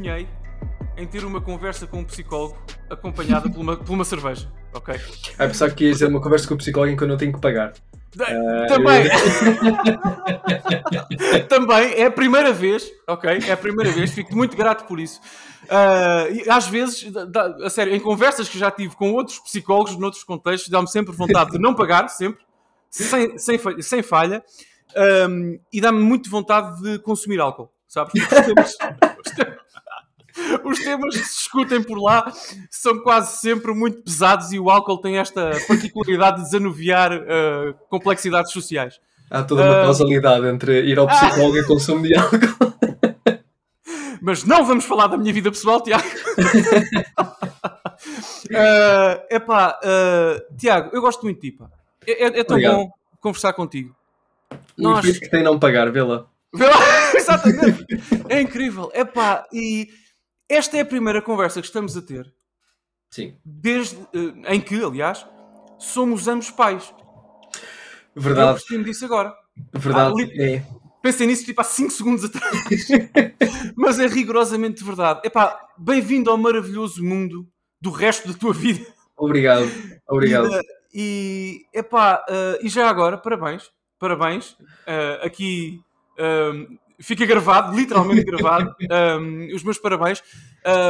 sonhei em ter uma conversa com um psicólogo acompanhada por uma, por uma cerveja, ok? Ah, pensava que ia ser uma conversa com o psicólogo em que eu não tenho que pagar. Uh, Também. Eu... Também é a primeira vez, ok? É a primeira vez, fico muito grato por isso. Uh, às vezes, a sério, em conversas que já tive com outros psicólogos, noutros contextos, dá-me sempre vontade de não pagar, sempre, sem, sem, sem falha, um, e dá-me muito vontade de consumir álcool, sabes? Os temas, os temas que se discutem por lá são quase sempre muito pesados e o álcool tem esta particularidade de desanuviar uh, complexidades sociais. Há toda uma uh, causalidade entre ir ao psicólogo e consumo de álcool. Mas não vamos falar da minha vida pessoal, Tiago. uh, epá, uh, Tiago, eu gosto muito de ti, pá. É, é, é tão Obrigado. bom conversar contigo. O Nós... que tem não pagar, vê lá. Vê lá, exatamente. É incrível. Epá, e esta é a primeira conversa que estamos a ter. Sim. Desde, uh, em que, aliás, somos ambos pais. Verdade. Eu disso agora. Verdade. Ah, é. Pensei nisso tipo há 5 segundos atrás. Mas é rigorosamente verdade. Epá, bem-vindo ao maravilhoso mundo do resto da tua vida. Obrigado. Obrigado. E, e epá, uh, e já agora, parabéns. Parabéns. Uh, aqui um, fica gravado, literalmente gravado. Um, os meus parabéns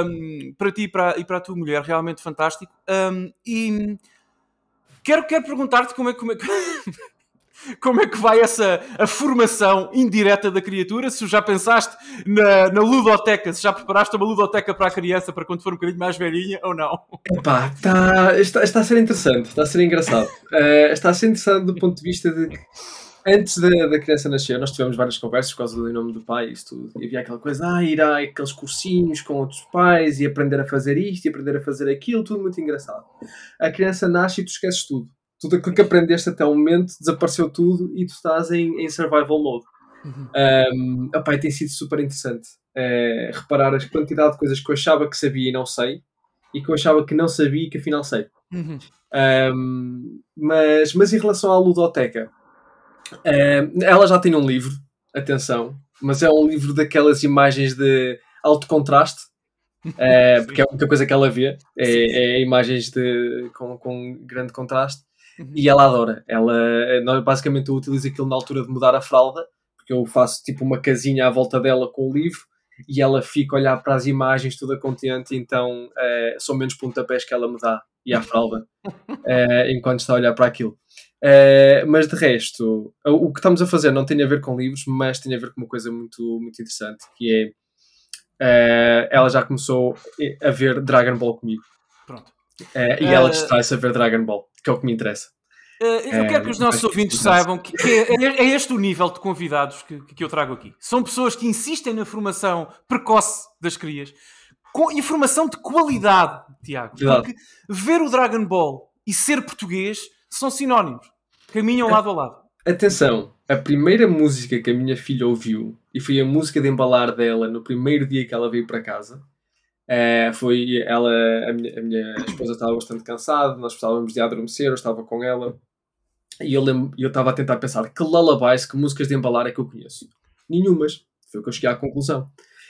um, para ti e para, e para a tua mulher. Realmente fantástico. e quero, quero perguntar-te como é, como é como é que vai essa a formação indireta da criatura? Se já pensaste na, na ludoteca, se já preparaste uma ludoteca para a criança para quando for um bocadinho mais velhinha ou não? Epá, tá, está, está a ser interessante, está a ser engraçado. Uh, está a ser interessante do ponto de vista de antes da, da criança nascer, nós tivemos várias conversas por causa do nome do pai e isso tudo. E havia aquela coisa, ah, ir a aqueles cursinhos com outros pais e aprender a fazer isto e aprender a fazer aquilo, tudo muito engraçado. A criança nasce e tu esqueces tudo tudo aquilo que aprendeste até o momento desapareceu tudo e tu estás em, em survival mode. Uhum. Um, opa, tem sido super interessante é, reparar a quantidade de coisas que eu achava que sabia e não sei e que eu achava que não sabia e que afinal sei. Uhum. Um, mas, mas em relação à ludoteca, um, ela já tem um livro, atenção, mas é um livro daquelas imagens de alto contraste. É, porque é a única coisa que ela vê é, é imagens de, com, com grande contraste Uhum. E ela adora. Ela basicamente eu utilizo aquilo na altura de mudar a fralda, porque eu faço tipo uma casinha à volta dela com o livro e ela fica a olhar para as imagens toda contente, então é, são menos pontapés que ela me dá e a fralda é, enquanto está a olhar para aquilo. É, mas de resto, o que estamos a fazer não tem a ver com livros, mas tem a ver com uma coisa muito, muito interessante, que é ela já começou a ver Dragon Ball comigo. Pronto. e ela distrai-se a ver Dragon Ball que é o que me interessa. Uh, eu quero que os nossos ouvintes saibam que, que é, é, este o nível de convidados que, que eu trago aqui. São pessoas que insistem na formação precoce das crias, com informação de qualidade, Tiago. Porque ver o Dragon Ball e ser português são sinónimos. Caminham lado a lado. Atenção, a primeira música que a minha filha ouviu, e foi a música de embalar dela no primeiro dia que ela veio para casa, é, foi ela, a minha, a minha esposa estava bastante cansada, nós precisávamos de adormecer, eu estava com ela e eu, eu estava a tentar pensar que lullabies, que músicas de embalar é que eu conheço. Nenhumas. Foi o que eu cheguei à conclusão.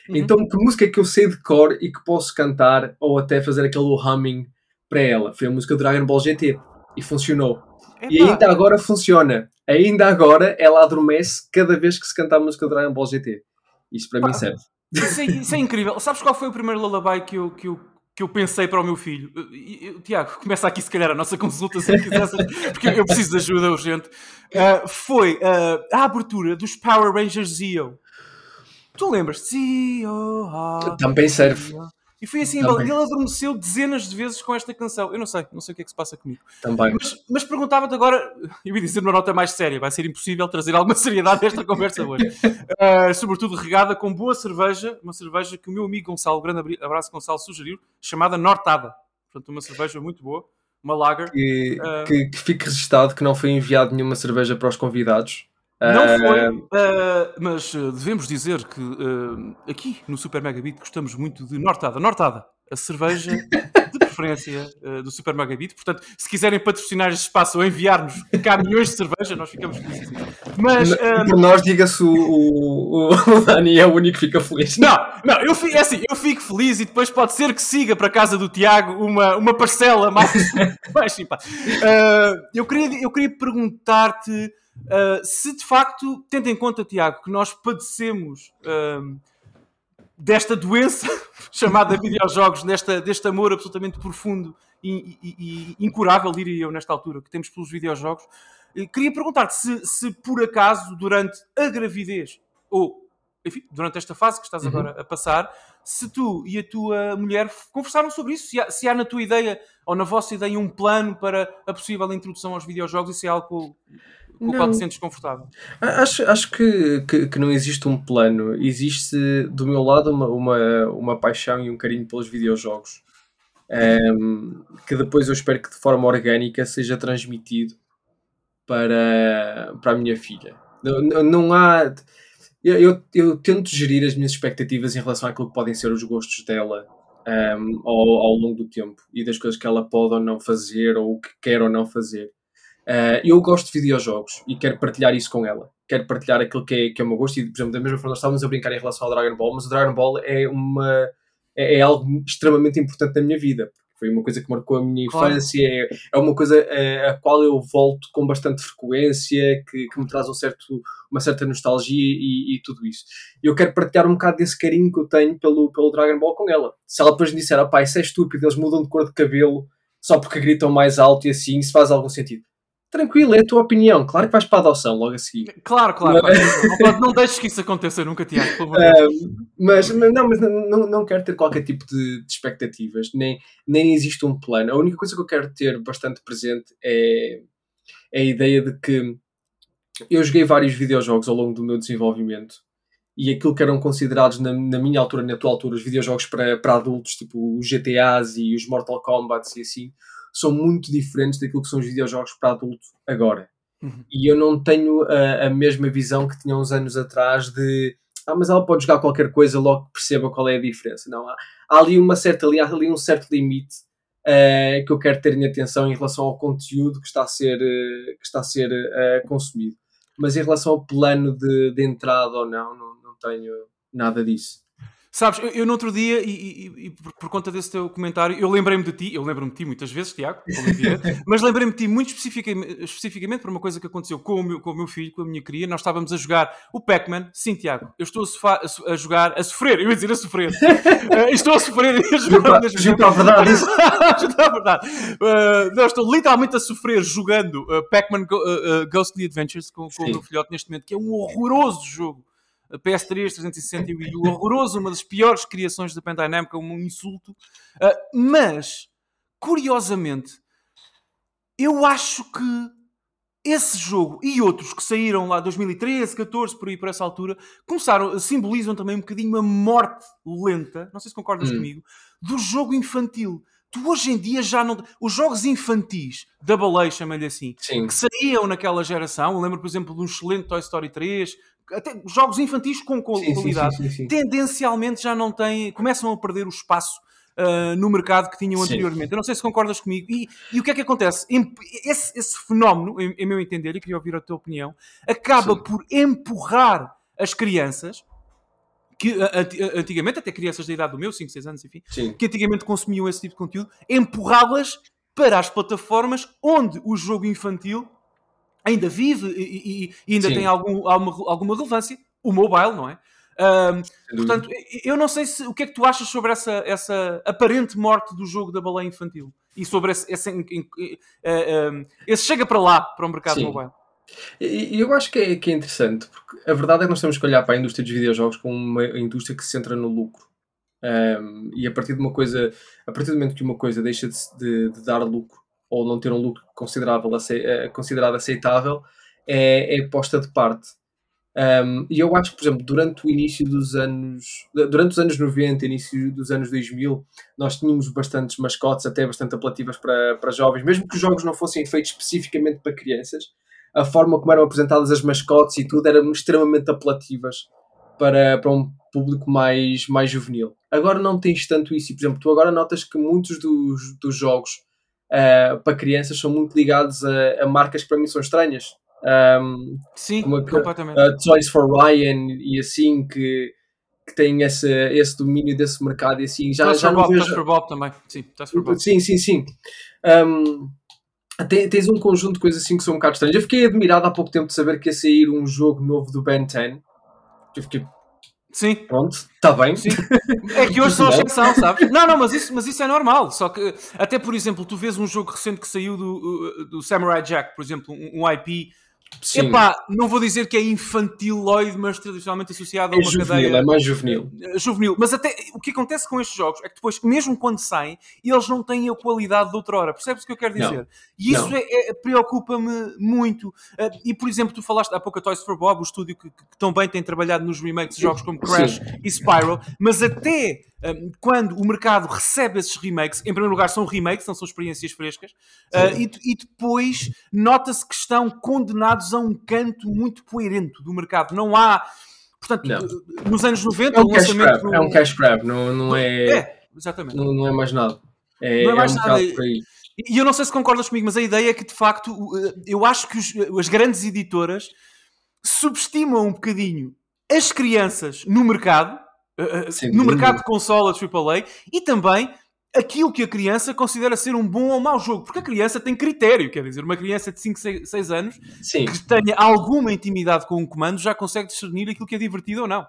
Uhum. Então, que música é que eu sei de cor e que posso cantar ou até fazer aquele humming para ela? Foi a música do Dragon Ball GT e funcionou. Epa. E ainda agora funciona. Ainda agora ela adormece cada vez que se canta a música do Dragon Ball GT. Isso para mim serve. Isso é, isso é, incrível. Sabes qual foi o primeiro lullaby que eu, que eu, que eu pensei para o meu filho? Tiago, começa aqui se calhar a nossa consulta se quiseres, porque eu preciso de ajuda urgente. Uh, foi uh, a abertura dos Power Rangers Zeo. Tu lembras? Zeo. Também serve. E foi assim, Também. ele adormeceu dezenas de vezes com esta canção. Eu não sei, não sei o que é que se passa comigo. Também. Mas, mas perguntava-te agora, eu ia dizer uma nota mais séria, vai ser impossível trazer alguma seriedade a esta conversa hoje. Uh, sobretudo regada com boa cerveja, uma cerveja que o meu amigo Gonçalo, grande abraço Gonçalo, sugeriu, chamada Nortada. Portanto, uma cerveja muito boa, uma lager. Que, uh, que, que fique registado que não foi enviado nenhuma cerveja para os convidados. Não foi, uh, mas uh, devemos dizer que uh, aqui no Super Megabit gostamos muito de Nortada. Nortada, a cerveja de preferência do Super Megabit. Portanto, se quiserem patrocinar este espaço ou enviar-nos caminhões de cerveja, nós ficamos felizes. Mas, Por nós, diga-se o, o, o Dani é o único que fica feliz. Não, não, eu fico, é assim, eu fico feliz e depois pode ser que siga para a casa do Tiago uma, uma parcela mais, mais simpática. Eu queria, eu queria perguntar-te uh, se de facto, tendo em conta, Tiago, que nós padecemos uh, desta doença chamada videojogos, desta, deste amor absolutamente profundo e, e, e, incurável, diria eu, nesta altura, que temos pelos videojogos, queria perguntar-te se, se por acaso, durante a gravidez ou enfim, durante esta fase que estás uhum. agora a passar, se tu e a tua mulher conversaram sobre isso, se há, se há, na tua ideia ou na vossa ideia um plano para a possível introdução aos videojogos, isso é algo com, com o qual te sentes confortável? Acho, acho que, que, que, não existe um plano, existe do meu lado uma, uma, uma paixão e um carinho pelos videojogos. Um, ehm, que depois eu espero que de forma orgânica seja transmitido para, para a minha filha. Não, não há eu, eu, eu, tento gerir as minhas expectativas em relação àquilo que podem ser os gostos dela um, ao, ao, longo do tempo e das coisas que ela pode ou não fazer ou que quer ou não fazer. Uh, eu gosto de videojogos e quero partilhar isso com ela. Quero partilhar aquilo que é, que é o meu gosto e, por exemplo, da mesma forma nós estávamos a brincar em relação ao Dragon Ball, mas o Dragon Ball é, uma, é, é algo extremamente importante na minha vida foi uma coisa que marcou a minha infância, claro. é, é uma coisa a, eh, a, qual eu volto com bastante frequência, que, que me traz um certo, uma certa nostalgia e, e, tudo isso. Eu quero partilhar um bocado desse carinho que eu tenho pelo, pelo Dragon Ball com ela. Se ela depois me disser, ah, pai, isso é estúpido, eles mudam de cor de cabelo só porque gritam mais alto e assim, isso faz algum sentido tranquilo, é a tua opinião. Claro que vais para a adoção logo a seguir. Claro, claro. Mas... Não, deixes que isso aconteça nunca, Tiago. Pelo mas, mas, não, mas não, não quero ter qualquer tipo de, de, expectativas, nem, nem existe um plano. A única coisa que eu quero ter bastante presente é, é a ideia de que eu joguei vários videojogos ao longo do meu desenvolvimento e aquilo que eram considerados na, na minha altura, na tua altura, os videojogos para, para adultos, tipo os GTAs e os Mortal Kombat e assim, são muito diferentes daquilo que são os videojogos para adulto agora. Uhum. E eu não tenho a, a, mesma visão que tinha uns anos atrás de ah, mas ela pode jogar qualquer coisa logo que perceba qual é a diferença. Não, há, há ali uma certa há ali um certo limite uh, que eu quero ter em atenção em relação ao conteúdo que está a ser, uh, que está a ser uh, consumido. Mas em relação ao plano de, de entrada ou não, não, não tenho nada disso. Sabes, eu, eu no outro dia, e, e, e por, por, conta desse teu comentário, eu lembrei-me de ti, eu lembro-me de ti muitas vezes, Tiago, mas lembrei-me de ti muito especificamente, especificamente por uma coisa que aconteceu com o, meu, com o meu filho, com a minha cria. Nós estávamos a jogar o Pac-Man. Sim, Tiago, eu estou a, a, a, jogar, a sofrer, eu ia dizer a sofrer. uh, estou a sofrer e a jogar. Junto à verdade. Junto à verdade. Uh, não, estou literalmente a sofrer jogando uh, Pac-Man Go, Ghostly Adventures com, com o meu filhote neste momento, que é um horroroso jogo PS3, 360 e Wii U, horroroso, uma das piores criações da Bandai Namco, um insulto. Uh, mas, curiosamente, eu acho que esse jogo e outros que saíram lá 2013, 14, por aí por essa altura, começaram, simbolizam também um bocadinho a morte lenta, não sei se concordas hum. comigo, do jogo infantil. Tu hoje em dia já não. Os jogos infantis, Double A, chamei-lhe assim, Sim. que saíam naquela geração, eu lembro, por exemplo, de um excelente Toy Story 3, até jogos infantis com qualidade, sim, sim, sim, tendencialmente já não têm, começam a perder o espaço uh, no mercado que tinham anteriormente. Eu não sei se concordas comigo. E, e o que é que acontece? Esse, esse fenómeno, em, em, meu entender, e queria ouvir a tua opinião, acaba por empurrar as crianças que antigamente, até crianças da idade do meu, 5, 6 anos, enfim, que antigamente consumiam esse tipo de conteúdo, empurrá-las para as plataformas onde o jogo infantil ainda vive e, e, ainda Sim. tem algum, alguma, alguma relevância, o mobile, não é? Um, portanto, eu não sei se, o que é que tu achas sobre essa, essa aparente morte do jogo da baleia infantil e sobre esse, esse, uh, esse chega para lá, para o mercado Sim. mobile. E eu acho que é, que é interessante, porque a verdade é que nós temos que olhar para a indústria dos videojogos como uma indústria que se centra no lucro. Um, e a partir de uma coisa, a partir do momento que uma coisa deixa de, de, de dar lucro, ou não ter um lucro considerável, eh, considerado aceitável, é, é posta de parte. Um, e eu acho que, por exemplo, durante o início dos anos, durante os anos 90, início dos anos 2000, nós tínhamos bastantes mascotes, até bastante apelativas para, para jovens, mesmo que os jogos não fossem feitos especificamente para crianças, a forma como eram apresentadas as mascotes e tudo eram extremamente apelativas para, para um público mais, mais juvenil. Agora não tens tanto isso, e por exemplo, tu agora notas que muitos dos, dos jogos uh, para crianças são muito ligados a, a, marcas que para mim são estranhas. Um, Sim, como a, completamente. A Toys for Ryan e assim, que, que têm esse, esse domínio desse mercado e assim. Já, já não Bob, vejo... Bob também. Sim, Bob. sim, sim, sim. Um, tens um conjunto de coisas assim que são um bocado estranhas. Eu fiquei admirado há pouco tempo de saber que ia sair um jogo novo do Ben 10. Eu fiquei. Sim. Pronto, está bem. Sim. É que hoje são exceção, sabes? Não, não, mas isso, mas isso é normal. Só que, até por exemplo, tu vês um jogo recente que saiu do, do Samurai Jack, por exemplo, um, um IP Sim. Epá, não vou dizer que é infantiloide, mas tradicionalmente associado a é uma juvenil, cadeia. É mais juvenil. Eh, juvenil. Mas até o que acontece com estes jogos é que depois, mesmo quando saem, eles não têm a qualidade de outrora. Percebes o que eu quero dizer? Não. E isso é, é, preocupa-me muito. Uh, e por exemplo, tu falaste há pouco a Toys for Bob, o estúdio que, que, bem tem trabalhado nos remakes de jogos como Crash Sim. e Spyro, mas até um, quando o mercado recebe esses remakes, em primeiro lugar são remakes, não são experiências frescas, e, e, depois nota-se que estão condenados a um canto muito coerente do mercado. Não há. Portanto, não. nos anos 90, é um, cash grab, no... é um cash grab, não, não é. É, exatamente. Não, não é mais nada. É, não é mais é um nada. E eu não sei se concordas comigo, mas a ideia é que de facto eu acho que os, as grandes editoras subestimam um bocadinho as crianças no mercado uh, no mercado de consolas AAA e também aquilo que a criança considera ser um bom ou mau jogo, porque a criança tem critério, quer dizer, uma criança de 5, 6, anos Sim. que tenha alguma intimidade com um comando já consegue discernir aquilo que é divertido ou não.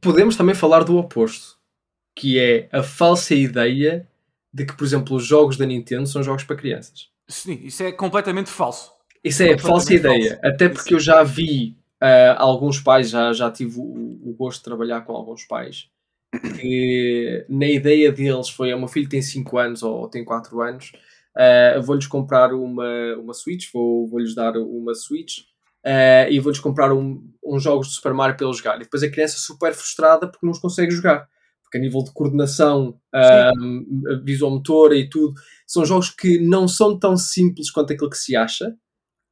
Podemos também falar do oposto, que é a falsa ideia de que, por exemplo, os jogos da Nintendo são jogos para crianças. Sim, isso é completamente falso. Isso é falsa ideia, falso. até porque eu já vi uh, alguns pais, já, já tive o, o gosto de trabalhar com alguns pais que na ideia deles foi: o meu filho tem 5 anos ou tem 4 anos, uh, vou-lhes comprar uma, uma Switch, vou, vou-lhes dar uma Switch uh, e vou-lhes comprar um, uns jogos de Super Mario para eles jogar. E depois a criança super frustrada porque não os consegue jogar. Porque a nível de coordenação, uh, visual motora e tudo, são jogos que não são tão simples quanto aquilo que se acha.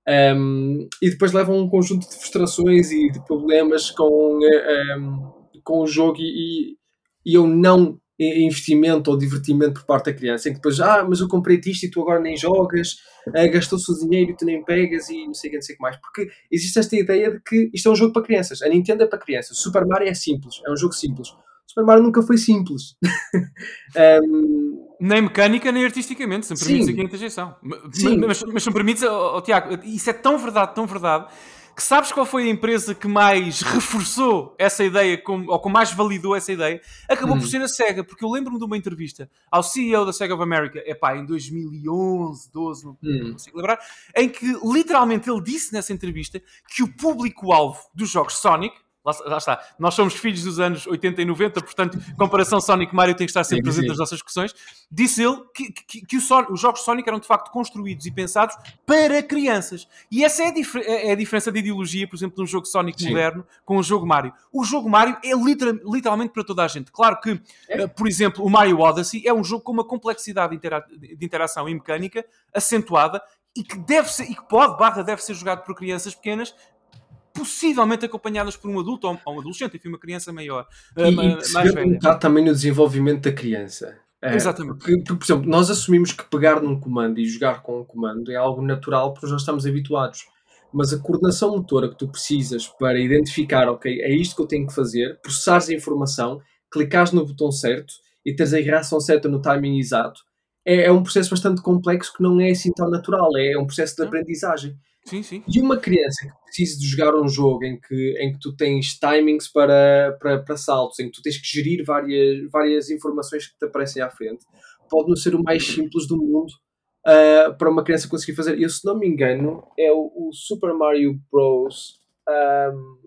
Um, e depois levam um conjunto de frustrações e de problemas com, um, com o jogo e, e eu não investimento ou divertimento por parte da criança, em que depois, ah, mas eu comprei-te isto e tu agora nem jogas, uh, gastou-se o dinheiro e tu nem pegas e não sei o que, não sei o que mais. Porque existe esta ideia de que isto é um jogo para crianças. A Nintendo é para crianças. O Super Mario é simples, é um jogo simples. O Super Mario nunca foi simples. um... Nem mecânica, nem artisticamente, se me permites aqui a interjeição. Mas, mas, mas se me permites, oh, oh, Tiago, isso é tão verdade, tão verdade, que sabes qual foi a empresa que mais reforçou essa ideia, com, ou que mais validou essa ideia? Acabou hum. por ser a SEGA, porque eu lembro-me de uma entrevista ao CEO da SEGA of America, epá, em 2011, 12, não, hum. não consigo lembrar, em que literalmente ele disse nessa entrevista que o público-alvo dos jogos Sonic, Lá, lá, está. Nós somos filhos dos anos 80 e 90, portanto, comparação Sonic-Mario tem que estar sempre sim, presente sim. nas nossas discussões. Disse ele que, que, que Sonic, os jogos Sonic eram de facto construídos e pensados para crianças. E essa é a, dif é, é a diferença de ideologia, por exemplo, de um jogo Sonic sim. moderno com um jogo Mario. O jogo Mario é literal, literalmente para toda a gente. Claro que, é. uh, por exemplo, o Mario Odyssey é um jogo com uma complexidade de, intera de interação e mecânica acentuada e que deve ser, e que pode, barra, deve ser jogado por crianças pequenas possivelmente acompanhadas por um adulto ou um adolescente, enfim, uma criança maior, e, mais e velha. também no desenvolvimento da criança. É, Exatamente. Porque, porque, por exemplo, nós assumimos que pegar num comando e jogar com um comando é algo natural porque nós estamos habituados. Mas a coordenação motora que tu precisas para identificar, ok, é isto que eu tenho que fazer, processares a informação, clicares no botão certo e teres a reação certa no timing exato, é, é um processo bastante complexo que não é assim tão natural, é, é um processo de aprendizagem. Sim, sim. E uma criança que precisa de jogar um jogo em que, em que tu tens timings para, para, para saltos, em que tu tens que gerir várias, várias informações que te aparecem à frente, pode não ser o mais simples do mundo uh, para uma criança conseguir fazer. Eu, se não me engano, é o, o Super Mario Bros. Um,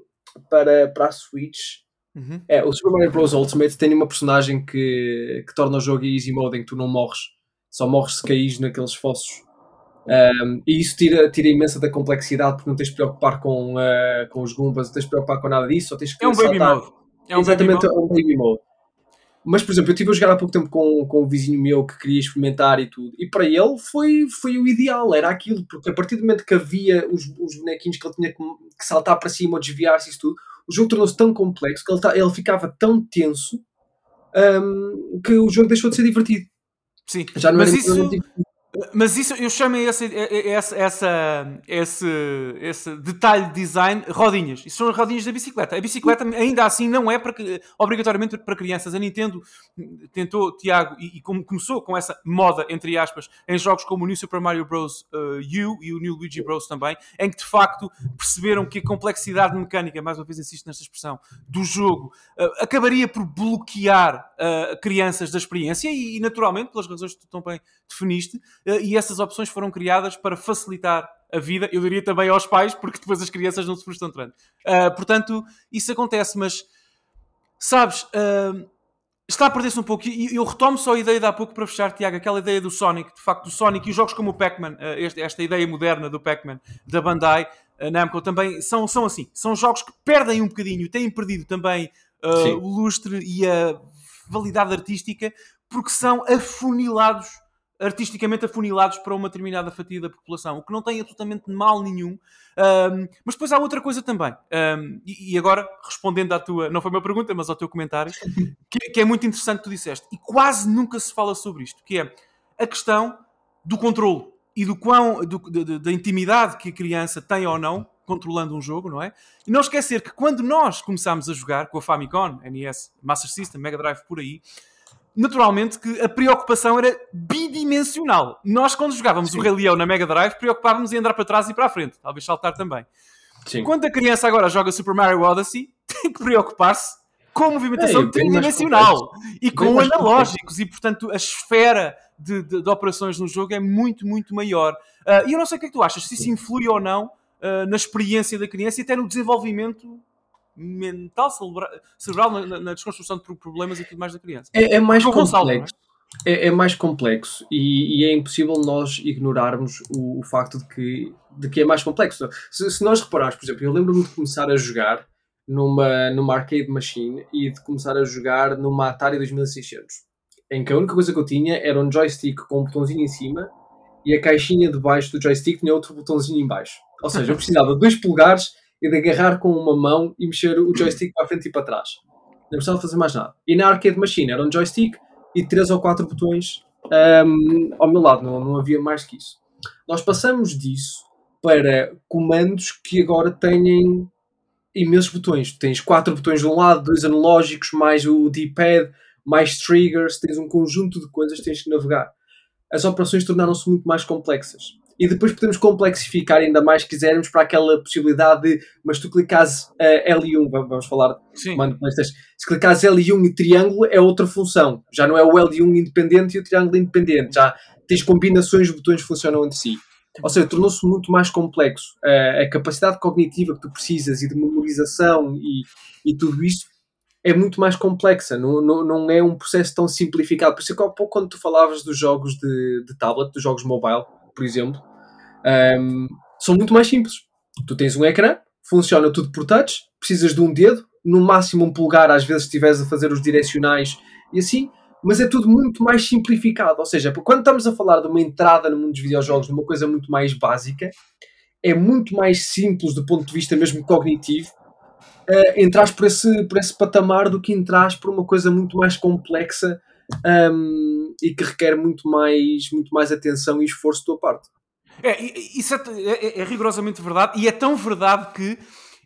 para, para a Switch. Uhum. É, o Super Mario Bros. Ultimate tem uma personagem que, que torna o jogo easy mode em que tu não morres, só morres se caís naqueles fossos um, e isso tira, tira imensa da complexidade porque não tens de preocupar com, uh, com os Goombas, não tens de preocupar com nada disso, só tens que É um saltar. baby mode. É um Exatamente, baby mode. um baby mode. Mas, por exemplo, eu estive a jogar há pouco tempo com, com um vizinho meu que queria experimentar e tudo, e para ele foi, foi o ideal, era aquilo, porque a partir do momento que havia os, os bonequinhos que ele tinha que, que saltar para cima ou desviar-se e tudo, o jogo tornou-se tão complexo que ele, ele ficava tão tenso um, que o jogo deixou de ser divertido. Sim, Já não mas isso, Mas isso eu chamo esse, esse, essa, esse, esse detalhe de design rodinhas. Isso são as rodinhas da bicicleta. A bicicleta ainda assim não é para, obrigatoriamente para crianças. A Nintendo tentou, Tiago, e, e começou com essa moda, entre aspas, em jogos como o New Super Mario Bros. Uh, U e o New Luigi Bros. também, em que de facto perceberam que a complexidade mecânica, mais uma vez insisto nesta expressão, do jogo, uh, acabaria por bloquear uh, crianças da experiência e, naturalmente, pelas razões que tu também definiste, eh, e essas opções foram criadas para facilitar a vida, eu diria também aos pais, porque depois as crianças não se frustram tanto. Uh, portanto, isso acontece, mas sabes, uh, está a perder-se um pouco. E eu retomo só a ideia de há pouco para fechar, Tiago, aquela ideia do Sonic, de facto, do Sonic e os jogos como o Pac-Man, uh, esta ideia moderna do Pac-Man da Bandai. Namco também são, são assim, são jogos que perdem um bocadinho, têm perdido também o lustre e a validade artística porque são afunilados artisticamente afunilados para uma determinada fatia da população, o que não tem absolutamente mal nenhum. Um, mas depois há outra coisa também, um, e, e, agora respondendo à tua, não foi uma pergunta, mas ao teu comentário, que, que, é muito interessante que tu disseste, e quase nunca se fala sobre isto, que é a questão do controle e do quão, do, da intimidade que a criança tem ou não controlando um jogo, não é? E não esquecer que quando nós começámos a jogar com a Famicom, NES, Master System, Mega Drive por aí, naturalmente que a preocupação era bidimensional. Nós, quando jogávamos Sim. o Rei Leão na Mega Drive, preocupávamos em andar para trás e para a frente, talvez saltar também. Sim. Quando a criança agora joga Super Mario Odyssey, tem que preocupar-se com a movimentação é, tridimensional e com analógicos, e portanto a esfera de, de, de, operações no jogo é muito, muito maior. Uh, e eu não sei o que é que tu achas, se isso influi ou não uh, na experiência da criança e até no desenvolvimento mental, cerebral, na, na, desconstrução de problemas e tudo mais da criança. É, é mais complexo. É, é, mais complexo e, e, é impossível nós ignorarmos o, o, facto de que, de que é mais complexo. Se, se nós repararmos, por exemplo, eu lembro-me de começar a jogar numa, numa arcade machine e de começar a jogar numa Atari 2600, em que a única coisa que eu tinha era um joystick com um botãozinho em cima e a caixinha debaixo do joystick tinha outro botãozinho em baixo. Ou seja, eu precisava de dois polegares e de agarrar com uma mão e mexer o joystick para a frente e para trás. Não precisava fazer mais nada. E na arcade machine era um joystick e três ou quatro botões um, ao meu lado, não, não havia mais que isso. Nós passamos disso para comandos que agora têm imensos botões. Tens quatro botões de um lado, dois analógicos, mais o D-pad, mais triggers, tens um conjunto de coisas que tens que navegar. As operações tornaram-se muito mais complexas e depois podemos complexificar ainda mais, se quisermos, para aquela possibilidade de, mas tu clicas uh, L1, vamos falar, mano, se clicas L1 e triângulo é outra função, já não é o L1 independente e o triângulo independente, já tens combinações, os botões funcionam entre si. Ou seja, tornou-se muito mais complexo. Uh, a capacidade cognitiva que tu precisas e de memorização e, e tudo isso é muito mais complexa, não, não, não é um processo tão simplificado. Por isso é que há pouco, quando tu falavas dos jogos de, de tablet, dos jogos mobile, por exemplo, um, são muito mais simples. Tu tens um ecrã, funciona tudo por touch, precisas de um dedo, no máximo um polegar, às vezes, estiveres a fazer os direcionais e assim, mas é tudo muito mais simplificado. Ou seja, quando estamos a falar de uma entrada no mundo dos videojogos, de uma coisa muito mais básica, é muito mais simples do ponto de vista mesmo cognitivo uh, entrar por esse, por esse patamar do que entrar por uma coisa muito mais complexa um, e que requer muito mais, muito mais atenção e esforço da tua parte. É, isso é, é, é, rigorosamente verdade e é tão verdade que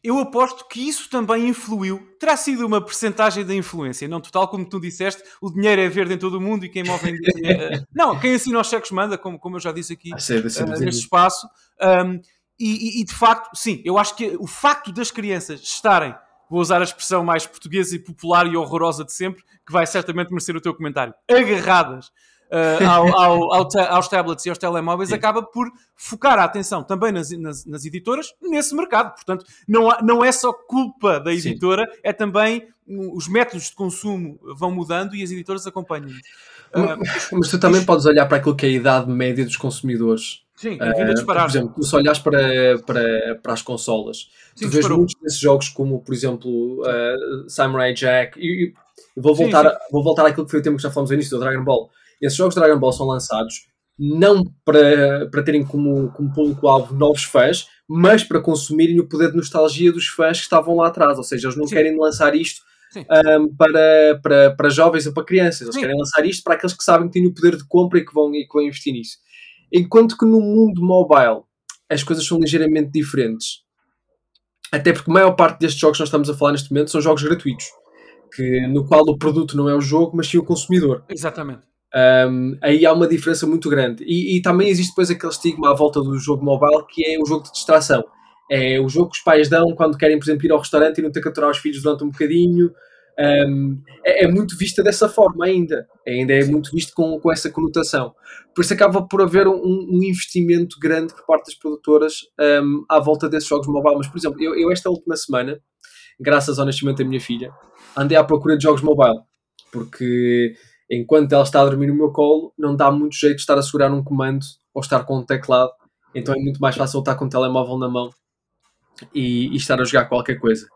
eu aposto que isso também influiu. Terá sido uma percentagem da influência, não total, como tu disseste, o dinheiro é verde em todo o mundo e quem move. Em... não, quem assina os cheques manda, como, como eu já disse aqui uh, neste espaço. Um, e, e, de facto, sim, eu acho que o facto das crianças estarem, vou usar a expressão mais portuguesa e popular e horrorosa de sempre, que vai certamente merecer o teu comentário, agarradas uh, ao, ao, ao aos tablets e aos telemóveis, Sim. acaba por focar a atenção também nas, nas, nas, editoras nesse mercado. Portanto, não, há, não é só culpa da editora, Sim. é também os métodos de consumo vão mudando e as editoras acompanham. Uh, mas tu também podes olhar para aquilo que é a idade média dos consumidores. Sim, a vida disparar. Por exemplo, se olhares para, para, para as consolas, Sim, tu vês muitos desses jogos como, por exemplo, uh, Samurai Jack, e, e vou, voltar, sim, sim. vou voltar àquilo que foi o tema que já falamos no início do Dragon Ball. Esses jogos de Dragon Ball são lançados não para, para terem como, como público-alvo novos fãs, mas para consumirem o poder de nostalgia dos fãs que estavam lá atrás. Ou seja, eles não Sim. querem lançar isto um, para, para, para jovens ou para crianças. Eles querem lançar isto para aqueles que sabem que têm o poder de compra e que vão, e que vão investir nisso. Enquanto que no mundo mobile as coisas são ligeiramente diferentes. Até porque a maior parte destes jogos que nós estamos a falar neste momento são jogos gratuitos, que, no qual o produto não é o jogo, mas sim o consumidor. Exatamente. Um, aí há uma diferença muito grande. E, e, também existe depois aquele estigma à volta do jogo mobile que é o jogo de distração. É o jogo que os pais dão quando querem, por exemplo, ir ao restaurante e não ter que aturar os filhos durante um bocadinho. Um, é, é, muito vista dessa forma ainda. Ainda é muito visto com, com essa conotação. Por isso acaba por haver um, um investimento grande por parte das produtoras um, à volta desses jogos mobile. Mas, por exemplo, eu, eu, esta última semana, graças ao nascimento da minha filha, andei à procura de jogos mobile. Porque enquanto ela está a dormir no meu colo, não dá muito jeito de estar a segurar um comando ou estar com um teclado. Então é muito mais fácil estar com o telemóvel na mão e, e estar a jogar qualquer coisa.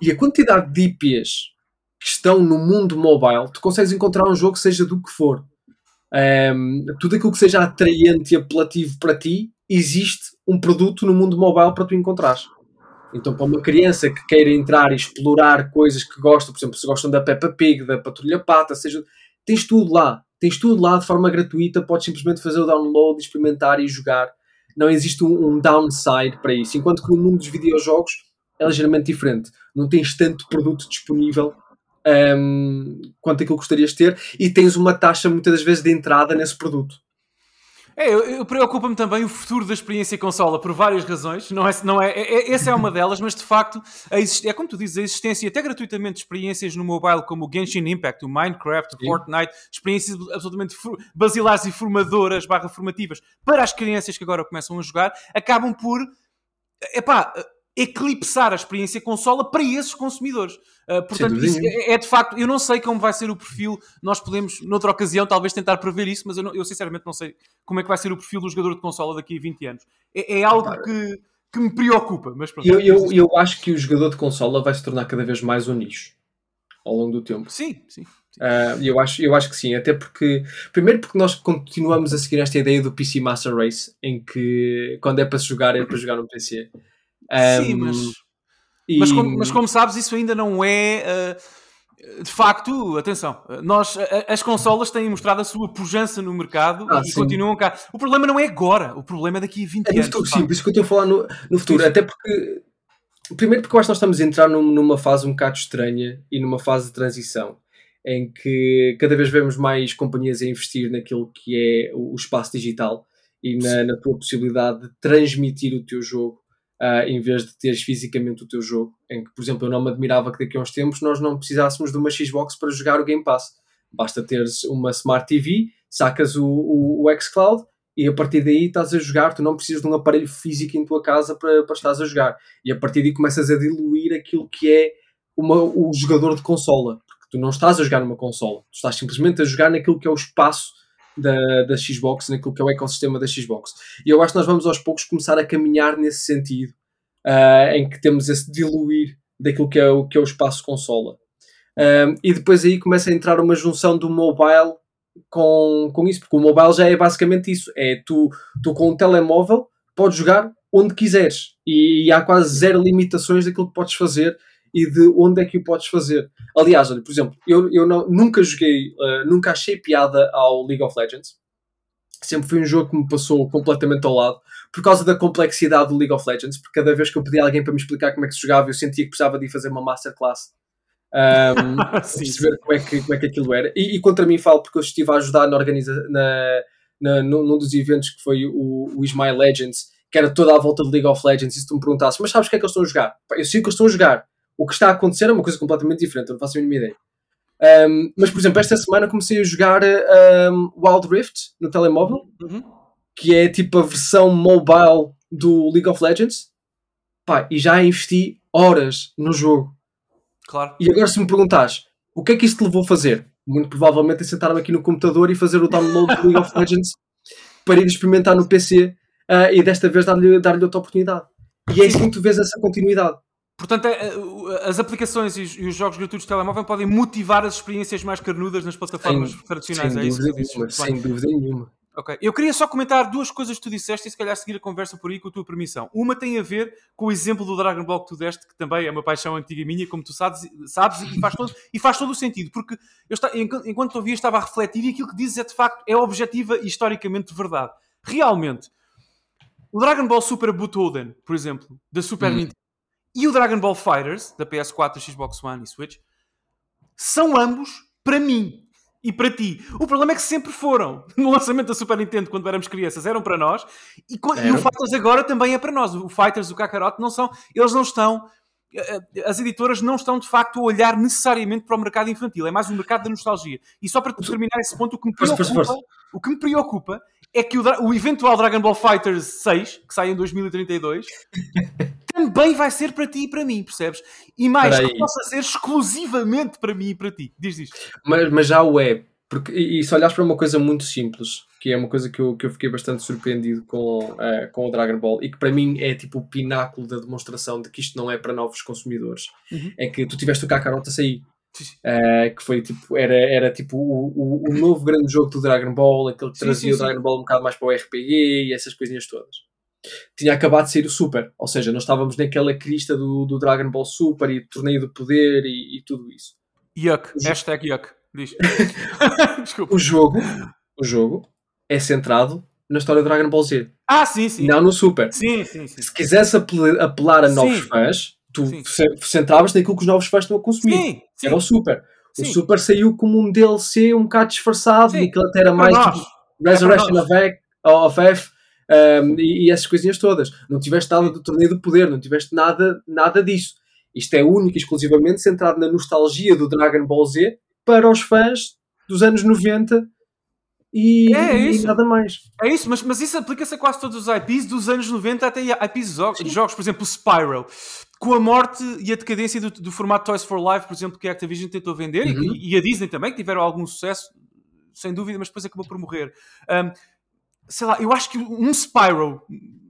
E a quantidade de IPs que estão no mundo mobile, tu consegues encontrar um jogo seja do que for. Um, tudo aquilo que seja atraente e apelativo para ti, existe um produto no mundo mobile para tu encontrares. Então, para uma criança que queira entrar e explorar coisas que gosta, por exemplo, se gostam da Peppa Pig, da Patrulha Pata, seja, tens tudo lá. Tens tudo lá de forma gratuita, podes simplesmente fazer o download, experimentar e jogar. Não existe um, um downside para isso. Enquanto que no mundo dos videojogos é ligeiramente diferente. Não tens tanto produto disponível um, quanto aquilo que gostarias de ter e tens uma taxa muitas das vezes de entrada nesse produto. É, eu, eu preocupa-me também o futuro da experiência consola por várias razões. Não é, não é, é, é essa é uma delas, mas de facto é como tu dizes, a existência até gratuitamente de experiências no mobile como o Genshin Impact, o Minecraft, o Sim. Fortnite, experiências absolutamente basilares e formadoras, barra formativas para as crianças que agora começam a jogar, acabam por epá, eclipsar a experiência consola para esses consumidores. Uh, portanto, é, é, de facto, eu não sei como vai ser o perfil. Nós podemos, noutra ocasião, talvez tentar prever isso, mas eu, não, eu sinceramente não sei como é que vai ser o perfil do jogador de consola daqui a 20 anos. É, é algo que, que me preocupa. Mas pronto, eu, eu, eu acho que o jogador de consola vai se tornar cada vez mais um nicho ao longo do tempo. Sim, sim. Uh, eu, acho, eu acho que sim, até porque, primeiro, porque nós continuamos a seguir esta ideia do PC Master Race, em que quando é para se jogar, é para jogar no PC. Um, sim, mas e... Mas, como, mas, como, sabes, isso ainda não é. Uh, de facto, atenção, nós, as consolas têm mostrado a sua pujança no mercado ah, e sim. continuam cá. O problema não é agora, o problema é daqui a 20 é anos. Futuro, sim, por isso que eu estou a falar no, no futuro. Sim. Até porque, primeiro, porque eu acho que nós estamos a entrar num, numa fase um bocado estranha e numa fase de transição em que cada vez vemos mais companhias a investir naquilo que é o espaço digital e na, na tua possibilidade de transmitir o teu jogo uh, em vez de teres fisicamente o teu jogo. Em que, por exemplo, eu não me admirava que daqui a uns tempos nós não precisássemos de uma Xbox para jogar o Game Pass. Basta teres uma Smart TV, sacas o, o, o xCloud e a partir daí estás a jogar. Tu não precisas de um aparelho físico em tua casa para, para estás a jogar. E a partir daí começas a diluir aquilo que é uma, o jogador de consola. Porque tu não estás a jogar numa consola, tu estás simplesmente a jogar naquilo que é o espaço da, da Xbox, naquilo que é o ecossistema da Xbox. E eu acho que nós vamos aos poucos começar a caminhar nesse sentido, uh, em que temos esse diluir daquilo que é o, que é o espaço consola. Um, e depois aí começa a entrar uma junção do mobile com, com isso, porque o mobile já é basicamente isso: é tu, tu com um telemóvel podes jogar onde quiseres e, e há quase zero limitações daquilo que podes fazer e de onde é que o podes fazer. Aliás, olha, por exemplo, eu, eu não, nunca joguei, uh, nunca achei piada ao League of Legends. Sempre foi um jogo que me passou completamente ao lado por causa da complexidade do League of Legends, porque cada vez que eu pedia alguém para me explicar como é que se jogava, eu sentia que precisava de ir fazer uma masterclass. Um, perceber como é, que, como é que aquilo era. E, e, contra mim falo porque eu estive a ajudar na organiza na, na, num, num dos eventos que foi o, o Legends, que era toda à volta do League of Legends, e se tu me perguntasses, mas sabes o que é que eles estão a jogar? Eu sei que eles estão a jogar, o que está a acontecer é uma coisa completamente diferente, eu não faço a mínima ideia. Um, mas, por exemplo, esta semana comecei a jogar um, Wild Rift no telemóvel, uhum. que é tipo a versão mobile do League of Legends. Pá, e já investi horas no jogo. Claro. E agora, se me perguntares o que é que isto te levou a fazer, muito provavelmente é sentar-me aqui no computador e fazer o download do League of Legends para ir experimentar no PC uh, ah, e desta vez dar-lhe dar outra oportunidade. E é assim que tu vês essa continuidade. Portanto, é, é, as aplicações e os jogos gratuitos de telemóvel podem motivar as experiências mais carnudas nas plataformas sem, tradicionais. Sem, é dúvida, nenhuma, sem dúvida nenhuma. Ok. Eu queria só comentar duas coisas que tu disseste e se calhar seguir a conversa por aí com a tua permissão. Uma tem a ver com o exemplo do Dragon Ball que tu deste, que também é uma paixão antiga minha, como tu sabes, sabes e, faz todo, e faz todo o sentido, porque eu está, enquanto, enquanto ouvia estava a refletir e aquilo que dizes é de facto, é objetiva e historicamente verdade. realmente, o Dragon Ball Super Butoden, por exemplo, da Super hum. Nintendo, e o Dragon Ball Fighters, da PS4, Xbox One e Switch, são ambos, para mim, e para ti. O problema é que sempre foram. No lançamento da Super Nintendo, quando éramos crianças, eram para nós. E, e o Fighters agora também é para nós. O Fighters, o Kakarot, não são. Eles não estão. Eh, eh, as editoras não estão de facto a olhar necessariamente para o mercado infantil, é mais um mercado da nostalgia. E só para terminar esse ponto, o que me preocupa, força, força. O que me preocupa é que o, o, eventual Dragon Ball Fighters 6, que sai em 2032, também vai ser para ti e para mim, percebes? E mais, que possa ser exclusivamente para mim e para ti. Diz isto. Mas, mas já o é. Porque, e se olhares para uma coisa muito simples, que é uma coisa que eu, que eu fiquei bastante surpreendido com, uh, com o Dragon Ball e que para mim é tipo o pináculo da demonstração de que isto não é para novos consumidores, uhum. é que tu tiveste o Kakarot a sair. Uh, que foi tipo, era, era tipo o, o, o, novo grande jogo do Dragon Ball, aquele que sim, trazia sim, o Dragon Ball um bocado mais para o RPG e essas coisinhas todas tinha acabado de sair o Super, ou seja, nós estávamos naquela crista do, do Dragon Ball Super e torneio do poder e, e tudo isso. Yuck, o hashtag yuck, diz. o jogo, o jogo é centrado na história do Dragon Ball Z. Ah, sim, sim. Não no Super. Sim, sim, sim. Se quisesse apelar a novos sim. fãs, tu sim. centravas naquilo que os novos fãs estão a consumir. Sim, sim. Era o Super. O Super saiu como um DLC um bocado disfarçado e aquilo até era mais tipo, Resurrection of F, of F um, e, e, essas coisinhas todas. Não tiveste nada do torneio do poder, não tiveste nada, nada disso. Isto é único e exclusivamente centrado na nostalgia do Dragon Ball Z para os fãs dos anos 90 e, é, é e nada mais. É isso, mas, mas isso aplica-se a quase todos os IPs dos anos 90 até IPs de jogos, por exemplo, o Spyro. Com a morte e a decadência do, do, formato Toys for Life, por exemplo, que a Activision tentou vender, uhum. e, e, a Disney também, que tiveram algum sucesso, sem dúvida, mas depois acabou por morrer. Um, sei lá, eu acho que um Spyro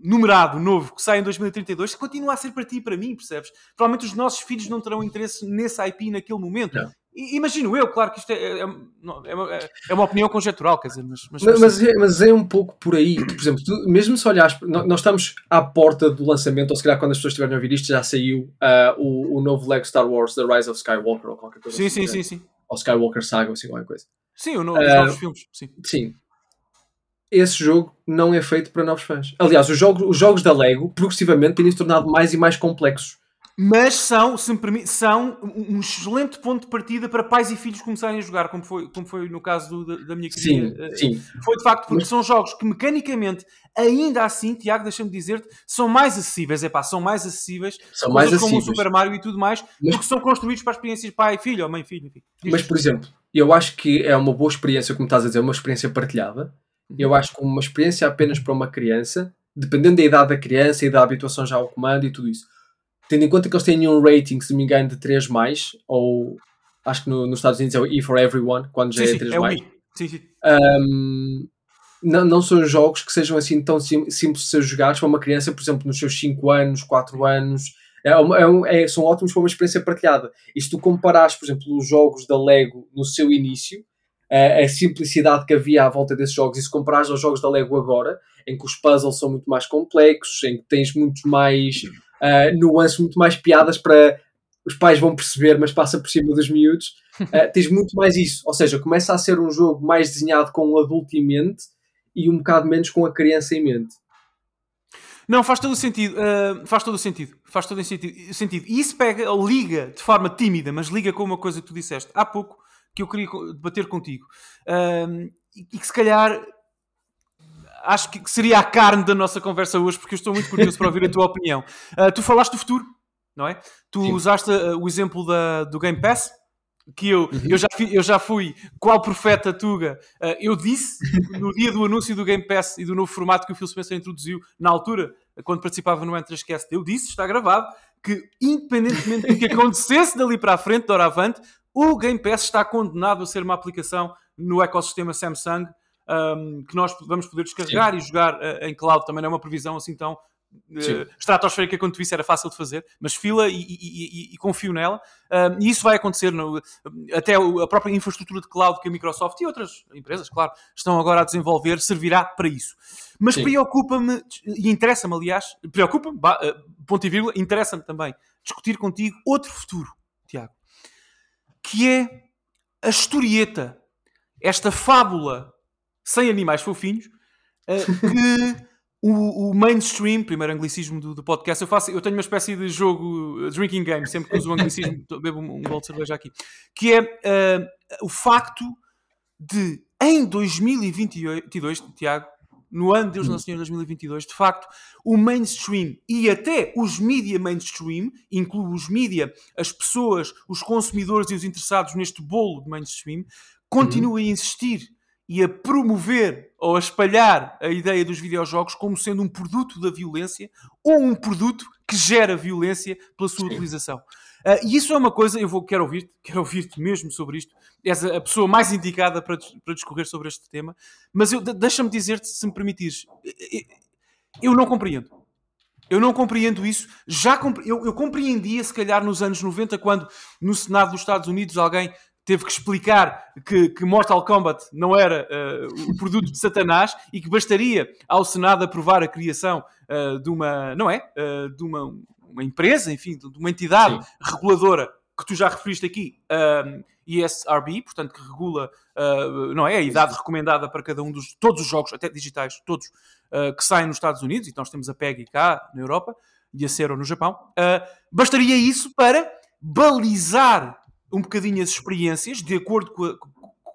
numerado, novo, que sai em 2032, continua a ser para ti e para mim, percebes? Provavelmente os nossos filhos não terão interesse nesse IP naquele momento. Não. Imagino eu, claro que isto é, é, é, é, é uma opinião conjetural, quer dizer, mas, mas, mas, mas, é, mas é um pouco por aí. Por exemplo, tu, mesmo se olhares, nós estamos à porta do lançamento, ou se calhar quando as pessoas estiverem a ouvir isto, já saiu uh, o, o novo Lego Star Wars, The Rise of Skywalker, ou qualquer coisa sim, assim. Sim, sim, sim. Ou Skywalker Saga, ou assim, qualquer coisa. Sim, o novo, uh, os novos filmes. Sim. sim esse jogo não é feito para novos fãs. Aliás, os jogos, os jogos da Lego progressivamente têm se tornado mais e mais complexos. Mas são, se me permite, são um excelente ponto de partida para pais e filhos começarem a jogar, como foi, como foi no caso do, da, da, minha querida. Sim, sim. Foi de facto porque Mas... são jogos que mecanicamente, ainda assim, Tiago, deixa-me dizer-te, são mais acessíveis. É pá, são mais acessíveis. São mais acessíveis. como o Super Mario e tudo mais, Mas... porque são construídos para experiências pai e filho, ou mãe e filho. Enfim. Mas, por exemplo, eu acho que é uma boa experiência, como estás a dizer, uma experiência partilhada eu acho que uma experiência apenas para uma criança, dependendo da idade da criança e da habituação já ao comando e tudo isso, tendo em conta que eles têm um rating, se não me engano, de 3, ou acho que no, nos Estados Unidos é o E for Everyone, quando já sim, é 3 sim, é mais. Sim, sim. Um, não, não são jogos que sejam assim tão sim, simples de ser jogados para uma criança, por exemplo, nos seus 5 anos, 4 anos. É, é, é, são ótimos para uma experiência partilhada. E se tu comparares, por exemplo, os jogos da Lego no seu início, a, a simplicidade que havia à volta desses jogos, e se comparares aos jogos da Lego agora, em que os puzzles são muito mais complexos, em que tens muito mais uh, nuances, muito mais piadas para os pais vão perceber, mas passa por cima dos miúdos, uh, tens muito mais isso. Ou seja, começa a ser um jogo mais desenhado com o adulto em mente e um bocado menos com a criança em mente. Não, faz todo o sentido. Uh, faz todo o sentido. Faz todo o sentido. sentido. E isso pega, liga de forma tímida, mas liga com uma coisa que tu disseste há pouco, que eu queria debater contigo. Um, e, que se calhar acho que seria a carne da nossa conversa hoje, porque eu estou muito curioso para ouvir a tua opinião. Uh, tu falaste do futuro, não é? Tu Sim. usaste uh, o exemplo da, do Game Pass, que eu, uhum. eu, já fui, eu já fui qual profeta Tuga. Uh, eu disse no dia do anúncio do Game Pass e do novo formato que o Phil Spencer introduziu na altura, quando participava no Entrascast, eu disse, está gravado, que independentemente do que acontecesse dali para a frente, de hora avante, o Game Pass está condenado a ser uma aplicação no ecossistema Samsung um, que nós vamos poder descarregar Sim. e jogar uh, em cloud. Também não é uma previsão assim tão uh, estratosférica quanto isso, era fácil de fazer, mas fila e, e, e, e confio nela. Um, e isso vai acontecer, no, até a própria infraestrutura de cloud que a Microsoft e outras empresas, claro, estão agora a desenvolver, servirá para isso. Mas preocupa-me, e interessa-me, aliás, preocupa-me, uh, ponto e vírgula, interessa-me também discutir contigo outro futuro, que é a historieta, esta fábula sem animais fofinhos, uh, que o, o, mainstream, primeiro anglicismo do, do, podcast, eu, faço, eu tenho uma espécie de jogo, uh, drinking game, sempre que uso o anglicismo, bebo um, um gol de cerveja aqui, que é uh, o facto de, em 2022, Tiago, no ano de Deus Nosso Senhor 2022, de facto, o mainstream e até os mídia mainstream, incluo os mídia, as pessoas, os consumidores e os interessados neste bolo de mainstream, continuam a insistir e a promover ou a espalhar a ideia dos videojogos como sendo um produto da violência ou um produto que gera violência pela sua Sim. utilização. Uh, e isso é uma coisa, eu vou, quero ouvir-te, quero ouvir-te mesmo sobre isto. És a, pessoa mais indicada para, para discorrer sobre este tema. Mas deixa-me dizer-te, se me permitires, eu não compreendo. Eu não compreendo isso. Já compre... eu, eu compreendia, se calhar, nos anos 90, quando no Senado dos Estados Unidos alguém teve que explicar que, que Mortal Kombat não era uh, o produto de Satanás e que bastaria ao Senado aprovar a criação uh, de uma, não é? Uh, de uma, uma empresa, enfim, de uma entidade Sim. reguladora que tu já referiste aqui, um, ESRB, portanto, que regula, uh, não é? A idade recomendada para cada um dos, todos os jogos, até digitais, todos, uh, que saem nos Estados Unidos, e nós temos a PEGI cá na Europa e a CERO no Japão. Uh, bastaria isso para balizar um bocadinho as experiências, de acordo com, a,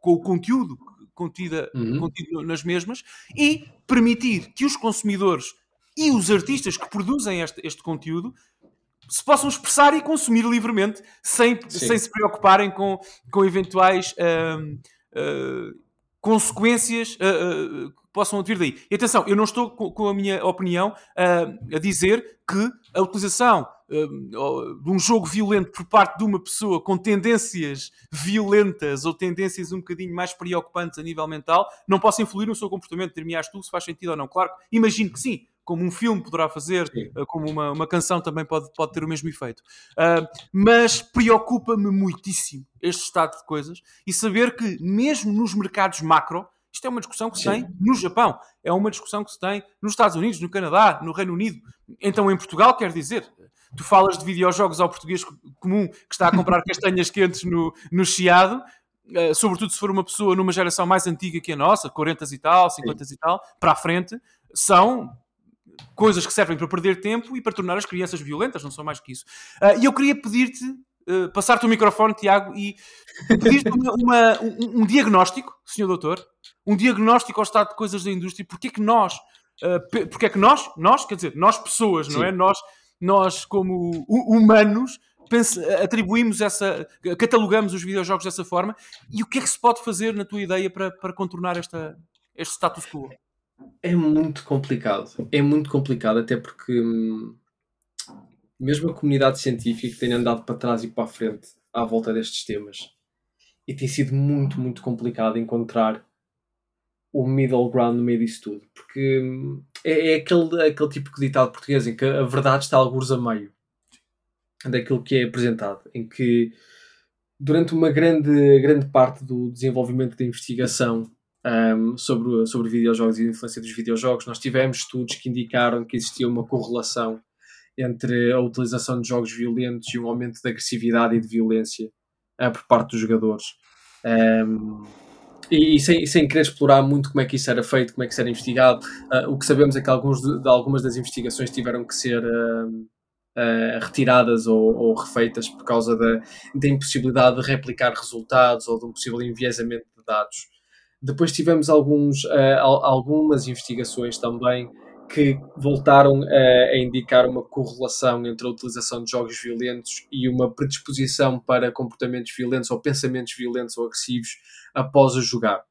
com o conteúdo contida, uhum. contido nas mesmas, e permitir que os consumidores e os artistas que produzem este, este conteúdo se possam expressar e consumir livremente sem, sem se preocuparem com, com eventuais uh, uh, consequências uh, que possam advir daí. E atenção, eu não estou com, com a minha opinião a dizer que a utilização de um jogo violento por parte de uma pessoa com tendências violentas ou tendências um bocadinho mais preocupantes a nível mental não possa influir no seu comportamento. Ter-me-ás tu se faz sentido ou não. Claro, imagino que sim, como um filme poderá fazer. Eh, como uma, uma canção também pode, pode ter o mesmo efeito. Uh, mas preocupa-me muitíssimo este estado de coisas e saber que, mesmo nos mercados macro, isto é uma discussão que se tem no Japão, é uma discussão que se tem nos Estados Unidos, no Canadá, no Reino Unido. Então, em Portugal, quer dizer, tu falas de videojogos ao português comum que está a comprar castanhas quentes no, no Chiado, Uh, sobretudo se for uma pessoa numa geração mais antiga que a nossa, 40 e tal, 50 Sim. e tal, para a frente, são coisas que servem para perder tempo e para tornar as crianças violentas, não são mais que isso. Uh, e eu queria pedir-te, uh, passar-te o microfone, Tiago, e pedir-te um, um, diagnóstico, senhor doutor, um diagnóstico ao estado de coisas da indústria, porque é que nós, uh, porque é que nós, nós, quer dizer, nós pessoas, não é? Nós, nós como humanos, atribuímos essa, catalogamos os videojogos dessa forma, e o que é que se pode fazer, na tua ideia, para, para contornar esta, este status quo? É muito complicado. É muito complicado, até porque hum, mesmo a comunidade científica tem andado para trás e para a frente à volta destes temas. E tem sido muito, muito complicado encontrar o middle ground no meio disso tudo. Porque hum, é, é aquele, aquele tipo de ditado português em que a verdade está alguns a meio daquilo que é apresentado. Em que durante uma grande, grande parte do desenvolvimento da investigação um, sobre, sobre videojogos e a influência dos videojogos. Nós tivemos estudos que indicaram que existia uma correlação entre a utilização de jogos violentos e um aumento de agressividade e de violência uh, por parte dos jogadores. Um, e, e sem, sem querer explorar muito como é que isso era feito, como é que isso era investigado, uh, o que sabemos é que alguns de, de, algumas das investigações tiveram que ser uh, retiradas ou, ou, refeitas por causa da, da impossibilidade de replicar resultados ou de um possível enviesamento de dados. Depois tivemos alguns, uh, algumas investigações também que voltaram a, a indicar uma correlação entre a utilização de jogos violentos e uma predisposição para comportamentos violentos ou pensamentos violentos ou agressivos após a jogar.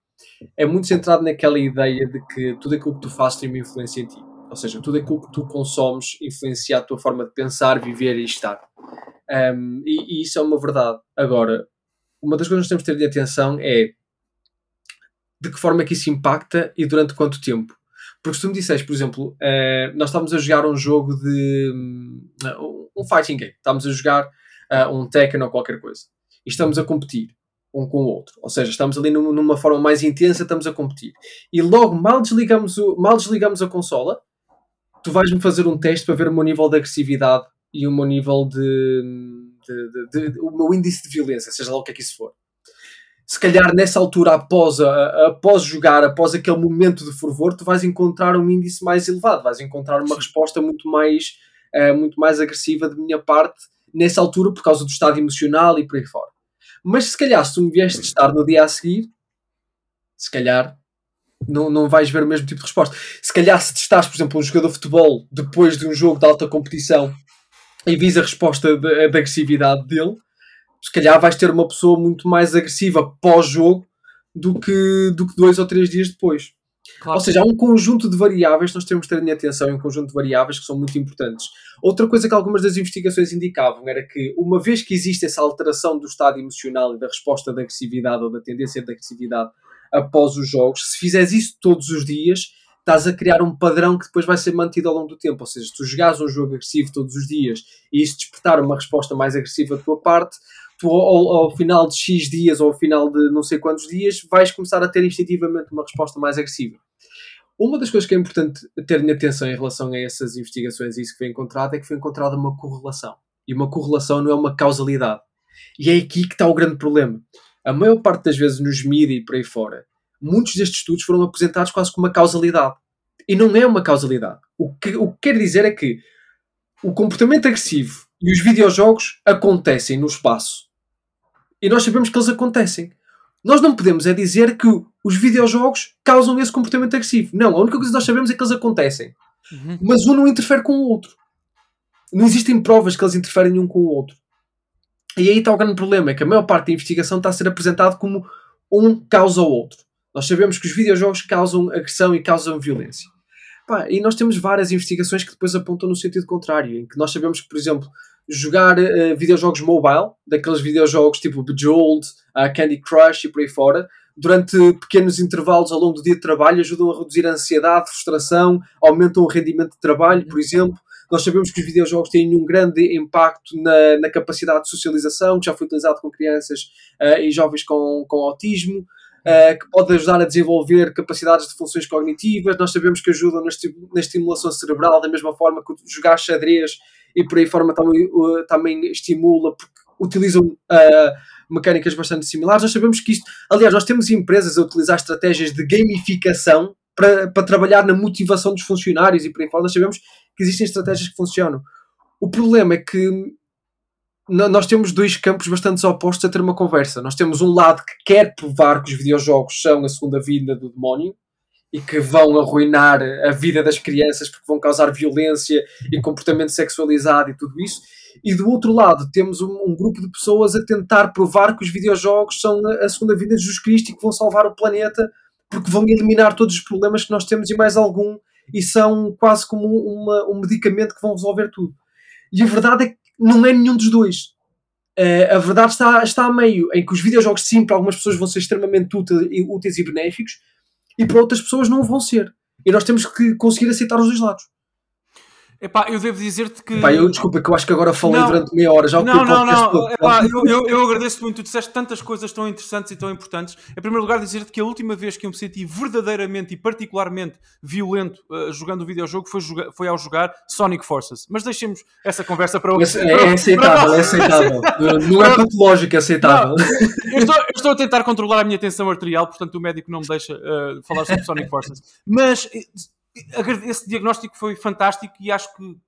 É muito centrado naquela ideia de que tudo aquilo que tu fazes tem uma influência em ti. Ou seja, tudo aquilo que tu consomes influencia a tua forma de pensar, viver e estar. Um, e, e, isso é uma verdade. Agora, uma das coisas que nós temos de ter de atenção é de que forma é que isso impacta e durante quanto tempo. Porque se tu me disseste, por exemplo, uh, nós estávamos a jogar um jogo de. Uh, um fighting game, estávamos a jogar uh, um Tekken ou qualquer coisa e estamos a competir um com o outro. Ou seja, estamos ali numa, numa forma mais intensa, estamos a competir. E logo, mal desligamos, o, mal desligamos a consola, tu vais-me fazer um teste para ver o meu nível de agressividade e o meu nível de, de, de, de, o meu índice de violência, seja lá o que é que isso for. Se calhar nessa altura, após, a, após jogar, após aquele momento de fervor, tu vais encontrar um índice mais elevado, vais encontrar uma Sim. resposta muito mais, uh, muito mais agressiva de minha parte nessa altura por causa do estado emocional e por aí fora. Mas se calhar, se tu me vieste estar no dia a seguir, se calhar não, não vais ver o mesmo tipo de resposta. Se calhar, se estás, por exemplo, um jogador de futebol depois de um jogo de alta competição e vis a resposta da agressividade dele, se calhar vais ter uma pessoa muito mais agressiva pós-jogo do que, do que dois ou três dias depois. Claro. Ou seja, há um conjunto de variáveis que nós temos que ter em atenção, um conjunto de variáveis que são muito importantes. Outra coisa que algumas das investigações indicavam era que, uma vez que existe essa alteração do estado emocional e da resposta da agressividade ou da tendência da agressividade após os jogos, se fizeres isso todos os dias, estás a criar um padrão que depois vai ser mantido ao longo do tempo. Ou seja, se tu jogares um jogo agressivo todos os dias e isso despertar uma resposta mais agressiva da tua parte, tu ao, ao, final de X dias ou ao final de não sei quantos dias vais começar a ter instintivamente uma resposta mais agressiva. Uma das coisas que é importante ter em atenção em relação a essas investigações e isso que foi encontrado é que foi encontrada uma correlação. E uma correlação não é uma causalidade. E é aqui que está o grande problema. A maior parte das vezes nos mídias e por aí fora, muitos destes estudos foram apresentados quase como uma causalidade. E não é uma causalidade. O que, o que quer dizer é que o comportamento agressivo e os videojogos acontecem no espaço. E nós sabemos que eles acontecem. Nós não podemos é dizer que os videojogos causam esse comportamento agressivo. Não, a única coisa que nós sabemos é que eles acontecem. Uhum. Mas um não interfere com o outro. Não existem provas que eles interferem um com o outro. E aí está o grande problema, é que a maior parte da investigação está a ser apresentado como um causa o outro. Nós sabemos que os videojogos causam agressão e causam violência. Pá, e nós temos várias investigações que depois apontam no sentido contrário, em que nós sabemos que, por exemplo, jogar uh, videojogos mobile, daqueles videojogos tipo Bejeweled, uh, Candy Crush e por aí fora, durante pequenos intervalos ao longo do dia de trabalho, ajudam a reduzir a ansiedade, frustração, aumentam o rendimento de trabalho, por exemplo. Nós sabemos que os videojogos têm um grande impacto na, na capacidade de socialização, que já foi utilizado com crianças uh, e jovens com, com autismo uh, que pode ajudar a desenvolver capacidades de funções cognitivas. Nós sabemos que ajudam na, na estimulação cerebral, da mesma forma que jogar xadrez e por aí forma também, também estimula, porque utilizam uh, mecânicas bastante similares. Nós sabemos que isto, aliás, nós temos empresas a utilizar estratégias de gamificação para, para trabalhar na motivação dos funcionários e por aí fora. Nós sabemos que existem estratégias que funcionam. O problema é que nós temos dois campos bastante opostos a ter uma conversa. Nós temos um lado que quer provar que os videojogos são a segunda vida do demónio e que vão arruinar a vida das crianças porque vão causar violência e comportamento sexualizado e tudo isso. E do outro lado, temos um, um grupo de pessoas a tentar provar que os videojogos são a segunda vida de Jesus Cristo e que vão salvar o planeta porque vão eliminar todos os problemas que nós temos e mais algum e são quase como uma, um medicamento que vão resolver tudo. E a verdade é que não é nenhum dos dois. Uh, a verdade está, está a meio, em que os videojogos, sim, para algumas pessoas vão ser extremamente úteis e benéficos, e para outras pessoas não vão ser. E nós temos que conseguir aceitar os dois lados. Epá, eu devo dizer-te que. Epá, eu desculpa que eu acho que agora falei não, durante meia hora já. Não, não, não. Epá, eu, eu, eu agradeço muito. Tu disseste tantas coisas tão interessantes e tão importantes. Em primeiro lugar, dizer-te que a última vez que eu me senti verdadeiramente e particularmente violento uh, jogando o videojogo foi, foi ao jogar Sonic Forces. Mas deixemos essa conversa para outro. É, é aceitável, é aceitável. não é patológico, é aceitável. Eu estou, eu, estou, a tentar controlar a minha tensão arterial, portanto o médico não me deixa uh, falar sobre Sonic Forces. Mas esse diagnóstico foi fantástico e acho que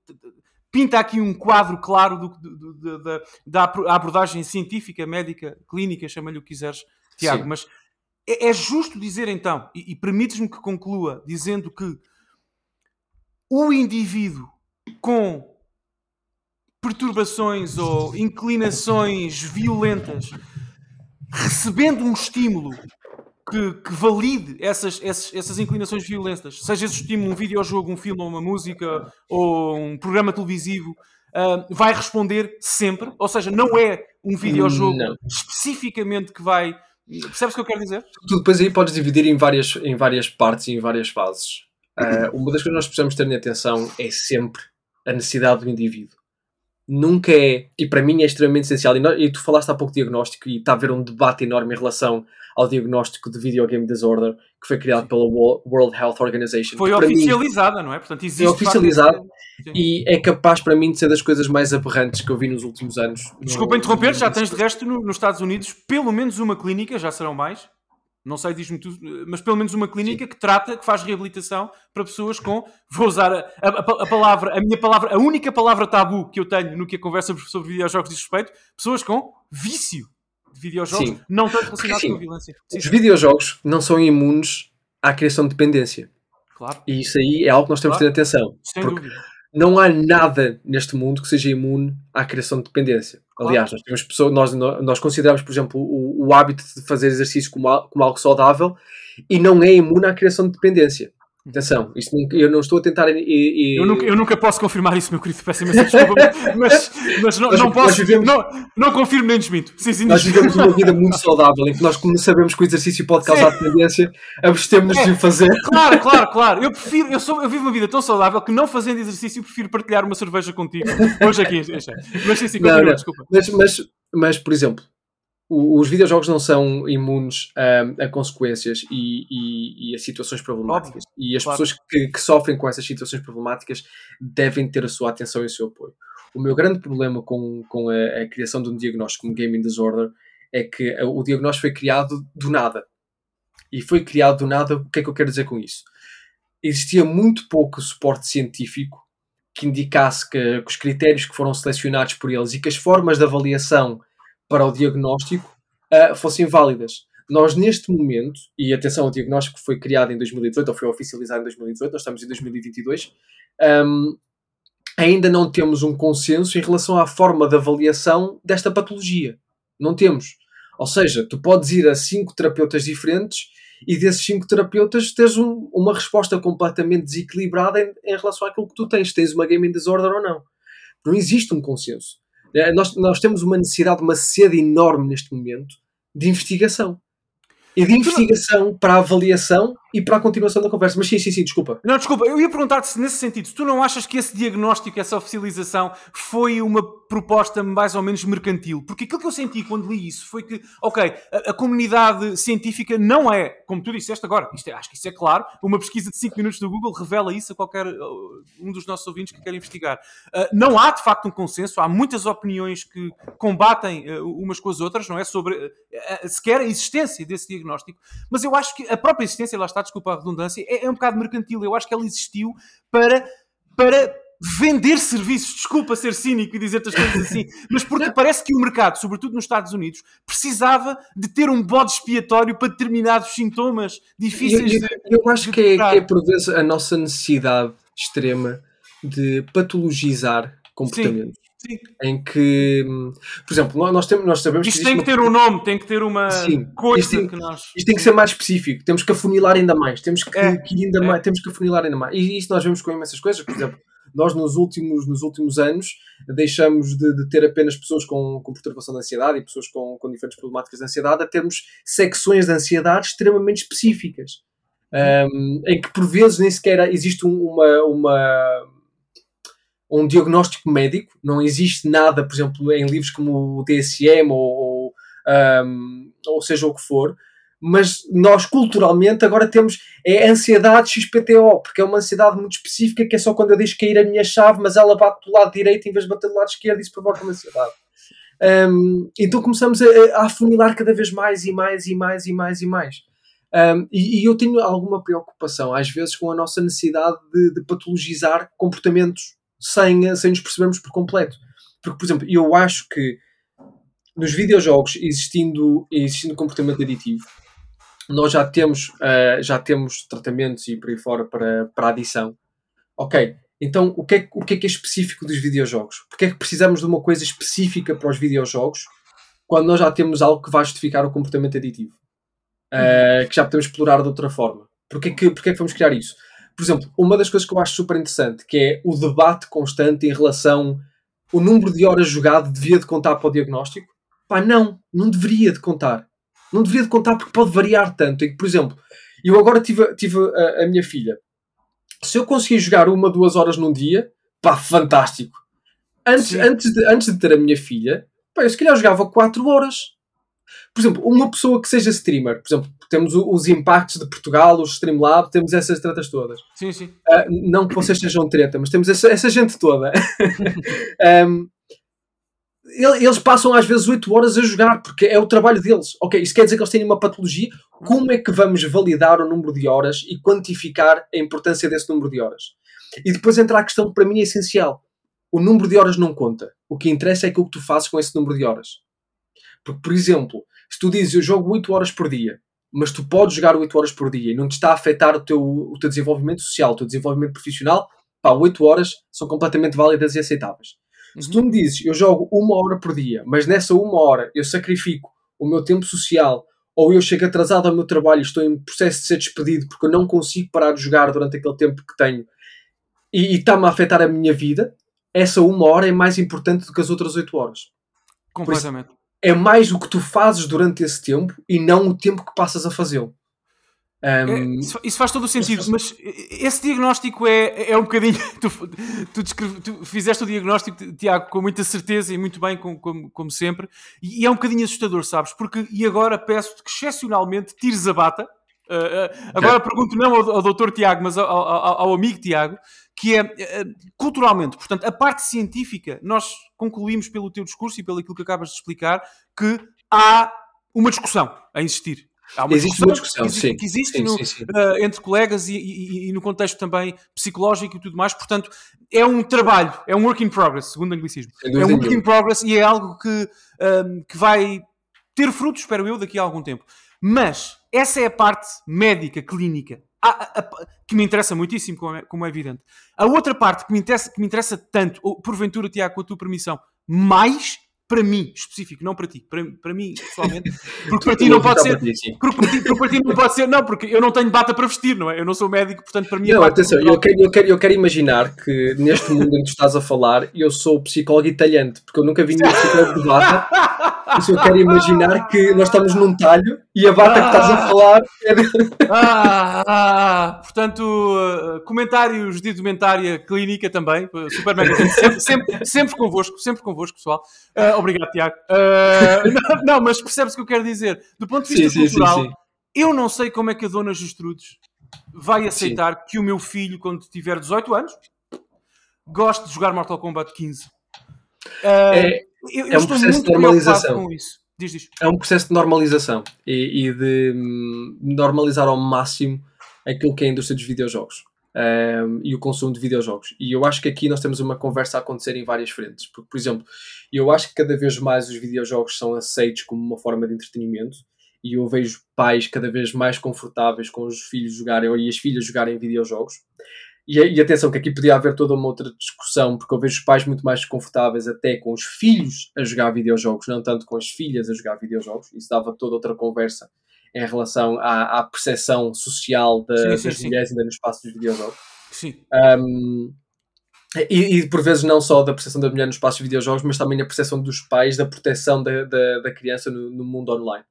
pinta aqui um quadro claro do, do, do, da, da abordagem científica, médica, clínica, chama-lhe o que quiseres, Tiago. Sim. Mas é, é, justo dizer então, e, e permites-me que conclua dizendo que o indivíduo com perturbações ou inclinações violentas recebendo um estímulo que, que valide essas, essas, essas, inclinações violentas, seja esse estímulo um videojogo, um filme ou uma música ou um programa televisivo, uh, vai responder sempre. Ou seja, não é um videojogo não. especificamente que vai. Percebes o que eu quero dizer? Tu depois aí podes dividir em várias, em várias partes e em várias fases. Uh, uma das coisas que nós precisamos ter em atenção é sempre a necessidade do indivíduo. nunca é, e para mim é extremamente essencial, e, nós, e tu falaste há pouco de diagnóstico, e está a haver um debate enorme em relação ao diagnóstico de Video Game Disorder que foi criado pela World Health Organization. Foi oficializada, mim, não é? Portanto, existe. É oficializado e é capaz para mim de ser das coisas mais aberrantes que eu vi nos últimos anos. Desculpa no, interromper, já tens de resto no, nos Estados Unidos pelo menos uma clínica, já serão mais, não sei, diz-me tudo, mas pelo menos uma clínica Sim. que trata, que faz reabilitação para pessoas com, vou usar a, a, a, palavra, a minha palavra, a única palavra tabu que eu tenho no que a conversa sobre videojogos diz respeito, pessoas com vício de videojogos, Sim. não tanto com a violência. Sim. Os videojogos não são imunes à criação de dependência. Claro. E isso aí é algo que nós temos claro. de ter atenção. Sem dúvida. Não há nada neste mundo que seja imune à criação de dependência. Claro. Aliás, nós temos pessoas, nós, nós consideramos, por exemplo, o, o hábito de fazer exercício como, como algo saudável e não é imune à criação de dependência. Atenção, isto, eu não estou a tentar. E, e... Eu, nunca, eu, nunca, posso confirmar isso, meu querido, peço imensa desculpa, mas, mas não, nós, não posso. Vivemos, não, não confirmo nem desminto. Sim, sim, nós vivemos uma vida muito saudável em que nós, como sabemos que o exercício pode causar sim. dependência, abstemos-nos é, de fazer. Claro, claro, claro. Eu prefiro, eu, sou, eu vivo uma vida tão saudável que não fazendo exercício prefiro partilhar uma cerveja contigo. Hoje aqui, mas sim, sim, continua, não, não. desculpa. Mas, mas, mas, por exemplo, os videojogos não são imunes a, a consequências e, e, e, a situações problemáticas. Óbvio, e as claro. pessoas que, que, sofrem com essas situações problemáticas devem ter a sua atenção e o seu apoio. O meu grande problema com, com a, a criação de um diagnóstico como Gaming Disorder é que o diagnóstico foi criado do nada. E foi criado do nada, o que é que eu quero dizer com isso? Existia muito pouco suporte científico que indicasse que, que os critérios que foram selecionados por eles e que as formas de avaliação para o diagnóstico uh, fossem válidas. Nós, neste momento, e atenção, o diagnóstico foi criado em 2018, ou foi oficializado em 2018, nós estamos em 2022, um, ainda não temos um consenso em relação à forma de avaliação desta patologia. Não temos. Ou seja, tu podes ir a cinco terapeutas diferentes e desses cinco terapeutas tens um, uma resposta completamente desequilibrada em, em, relação àquilo que tu tens. Tens uma gaming disorder ou não. Não existe um consenso. É, nós, nós temos uma necessidade, uma sede enorme neste momento de investigação. E de investigação para avaliação e para a continuação da conversa. Mas sim, sim, sim, desculpa. Não, desculpa, eu ia perguntar-te se nesse sentido, se tu não achas que esse diagnóstico, essa oficialização foi uma proposta mais ou menos mercantil? Porque aquilo que eu senti quando li isso foi que, ok, a, a comunidade científica não é, como tu disseste agora, isto é, acho que isso é claro, uma pesquisa de 5 minutos do Google revela isso a qualquer uh, um dos nossos ouvintes que quer investigar. Uh, não há de facto um consenso, há muitas opiniões que combatem uh, umas com as outras, não é? Sobre uh, sequer a existência desse diagnóstico, mas eu acho que a própria existência, lá está, desculpa a redundância, é, é um bocado mercantil. Eu acho que ela existiu para. para vender serviços, desculpa ser cínico e dizer-te as coisas assim, mas porque parece que o mercado, sobretudo nos Estados Unidos, precisava de ter um bode expiatório para determinados sintomas difíceis eu, de. Eu acho que, é, que é por vezes a nossa necessidade extrema de patologizar comportamentos. Sim. Em que, por exemplo, nós, temos, nós sabemos isto que. Isto tem que ter um nome, tem que ter uma Sim. coisa isto tem, que nós. Isto tem que ser mais específico, temos que afunilar ainda mais, temos que, é. que ainda é. mais, temos que afunilar ainda mais. E isso nós vemos com imensas coisas, por exemplo. Nós, nos últimos, nos últimos anos, deixamos de, de ter apenas pessoas com, com perturbação de ansiedade e pessoas com, com diferentes problemáticas de ansiedade a termos secções de ansiedade extremamente específicas. Um, em que, por vezes, nem sequer existe uma, uma, um diagnóstico médico, não existe nada, por exemplo, em livros como o DSM ou, ou, um, ou seja o que for, mas nós culturalmente agora temos é ansiedade XPTO, porque é uma ansiedade muito específica que é só quando eu deixo cair a minha chave, mas ela bate do lado direito em vez de bater do lado esquerdo, isso provoca uma ansiedade. Um, então começamos a, a afunilar cada vez mais e mais e mais e mais e mais. Um, e, e, eu tenho alguma preocupação, às vezes, com a nossa necessidade de, de patologizar comportamentos sem, sem nos percebermos por completo. Porque, por exemplo, eu acho que nos videojogos, existindo, existindo comportamento aditivo, nós já temos, uh, já temos tratamentos e por aí fora para, para adição. Ok, então o que, é, o que é que é específico dos videojogos? Porque é que precisamos de uma coisa específica para os videojogos quando nós já temos algo que vai justificar o comportamento aditivo? Uh, que já podemos explorar de outra forma. Porquê que, porquê que vamos criar isso? Por exemplo, uma das coisas que eu acho super interessante que é o debate constante em relação o número de horas jogado devia de contar para o diagnóstico? Pá, não, não deveria de contar. Não deveria de contar porque pode variar tanto. E, por exemplo, eu agora tive, tive a, a minha filha. Se eu conseguir jogar uma, duas horas num dia, pá, fantástico. Antes, antes, de, antes de ter a minha filha, pá, eu se calhar jogava 4 horas. Por exemplo, uma pessoa que seja streamer, por exemplo, temos os impactos de Portugal, os Streamlab, temos essas tretas todas. Sim, sim. Uh, não que vocês sejam treta, mas temos essa, essa gente toda. um, eles passam às vezes 8 horas a jogar, porque é o trabalho deles. Ok, isso quer dizer que eles têm uma patologia. Como é que vamos validar o número de horas e quantificar a importância desse número de horas? E depois entra a questão que para mim é essencial. O número de horas não conta. O que interessa é aquilo que tu fazes com esse número de horas. Porque, por exemplo, se tu dizes eu jogo 8 horas por dia, mas tu podes jogar 8 horas por dia e não te está a afetar o teu, o teu desenvolvimento social, o teu desenvolvimento profissional, pá, 8 horas são completamente válidas e aceitáveis. Uhum. Se tu me dizes, eu jogo uma hora por dia, mas nessa uma hora eu sacrifico o meu tempo social, ou eu chego atrasado ao meu trabalho e estou em processo de ser despedido porque eu não consigo parar de jogar durante aquele tempo que tenho e está-me a afetar a minha vida, essa uma hora é mais importante do que as outras oito horas. Completamente. É mais o que tu fazes durante esse tempo e não o tempo que passas a fazê-lo. Um, é, isso, faz todo o sentido, mas esse diagnóstico é, é um bocadinho. Tu, tu, descreve, tu fizeste o diagnóstico, Tiago, com muita certeza e muito bem, como, como, como, sempre, e é um bocadinho assustador, sabes? Porque, e agora peço-te que excepcionalmente tires a bata. Uh, uh, agora é. pergunto não ao, ao doutor Tiago, mas ao, ao, ao, amigo Tiago, que é uh, culturalmente, portanto, a parte científica, nós concluímos pelo teu discurso e pelo aquilo que acabas de explicar, que há uma discussão a existir Há uma existe discussão, uma discussão, que, sim. Que existe sim, no, sim, sim. Entre colegas e, e, e, no contexto também psicológico e tudo mais. Portanto, é um trabalho, é um work in progress, segundo o anglicismo. É um work in progress e é algo que, um, que vai ter frutos, espero eu, daqui a algum tempo. Mas essa é a parte médica, clínica, a, a, a, que me interessa muitíssimo, como é, como é, evidente. A outra parte que me interessa, que me interessa tanto, ou porventura, Tiago, com a tua permissão, mais para mim, específico, não para ti, para, para mim, pessoalmente, porque para ti não pode ser, porque para, ti, porque para ti não pode ser, não, porque eu não tenho bata para vestir, não é? Eu não sou médico, portanto, para mim. Não, atenção, eu quero, eu, quero, eu quero imaginar que neste mundo em que tu estás a falar, eu sou psicólogo italiano, porque eu nunca vi nenhum psicólogo de bata. Eu quero imaginar que nós estamos num talho e a bata que estás a falar é de... ah, ah, portanto, uh, comentários de indumentária clínica também, super mega, sempre, sempre, sempre convosco, sempre convosco, pessoal. Uh, obrigado, Tiago. Uh, não, não, mas percebes o que eu quero dizer? Do ponto de vista sim, cultural, sim, sim, eu não sei como é que a dona Gestrudes vai aceitar que o meu filho, quando tiver 18 anos, goste de jogar Mortal Kombat 15. é, eu, eu é um processo de normalização. Diz, diz. É um processo de normalização e, e de hum, normalizar ao máximo aquilo que é a indústria dos videojogos um, e o consumo de videojogos. E eu acho que aqui nós temos uma conversa a acontecer em várias frentes. Porque, por exemplo, eu acho que cada vez mais os videojogos são aceitos como uma forma de entretenimento e eu vejo pais cada vez mais confortáveis com os filhos jogarem e as filhas jogarem videojogos. E, e, atenção, que aqui podia haver toda uma outra discussão, porque eu vejo os pais muito mais confortáveis até com os filhos a jogar videojogos, não tanto com as filhas a jogar videojogos. Isso dava toda outra conversa em relação à, à percepção social da, sim, sim, das sim. mulheres ainda no espaço dos videojogos. Sim. Um, e, e, por vezes não só da percepção da mulher no espaço de videojogos, mas também a percepção dos pais da proteção da, da, da criança no, no, mundo online.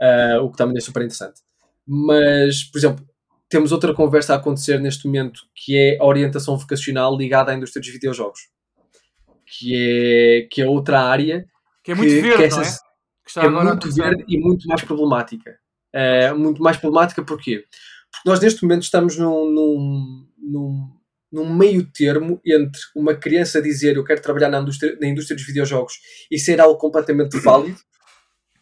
Uh, o que também é super interessante. Mas, por exemplo, temos outra conversa a acontecer neste momento que é a orientação vocacional ligada à indústria dos videojogos. Que é, que é outra área. Que é muito que, verde, que essa, não é? Que, é muito verde e muito mais problemática. É, muito mais problemática porquê? Porque nós neste momento estamos num, num, num, num meio termo entre uma criança dizer eu quero trabalhar na indústria, na indústria dos videojogos e ser algo completamente válido,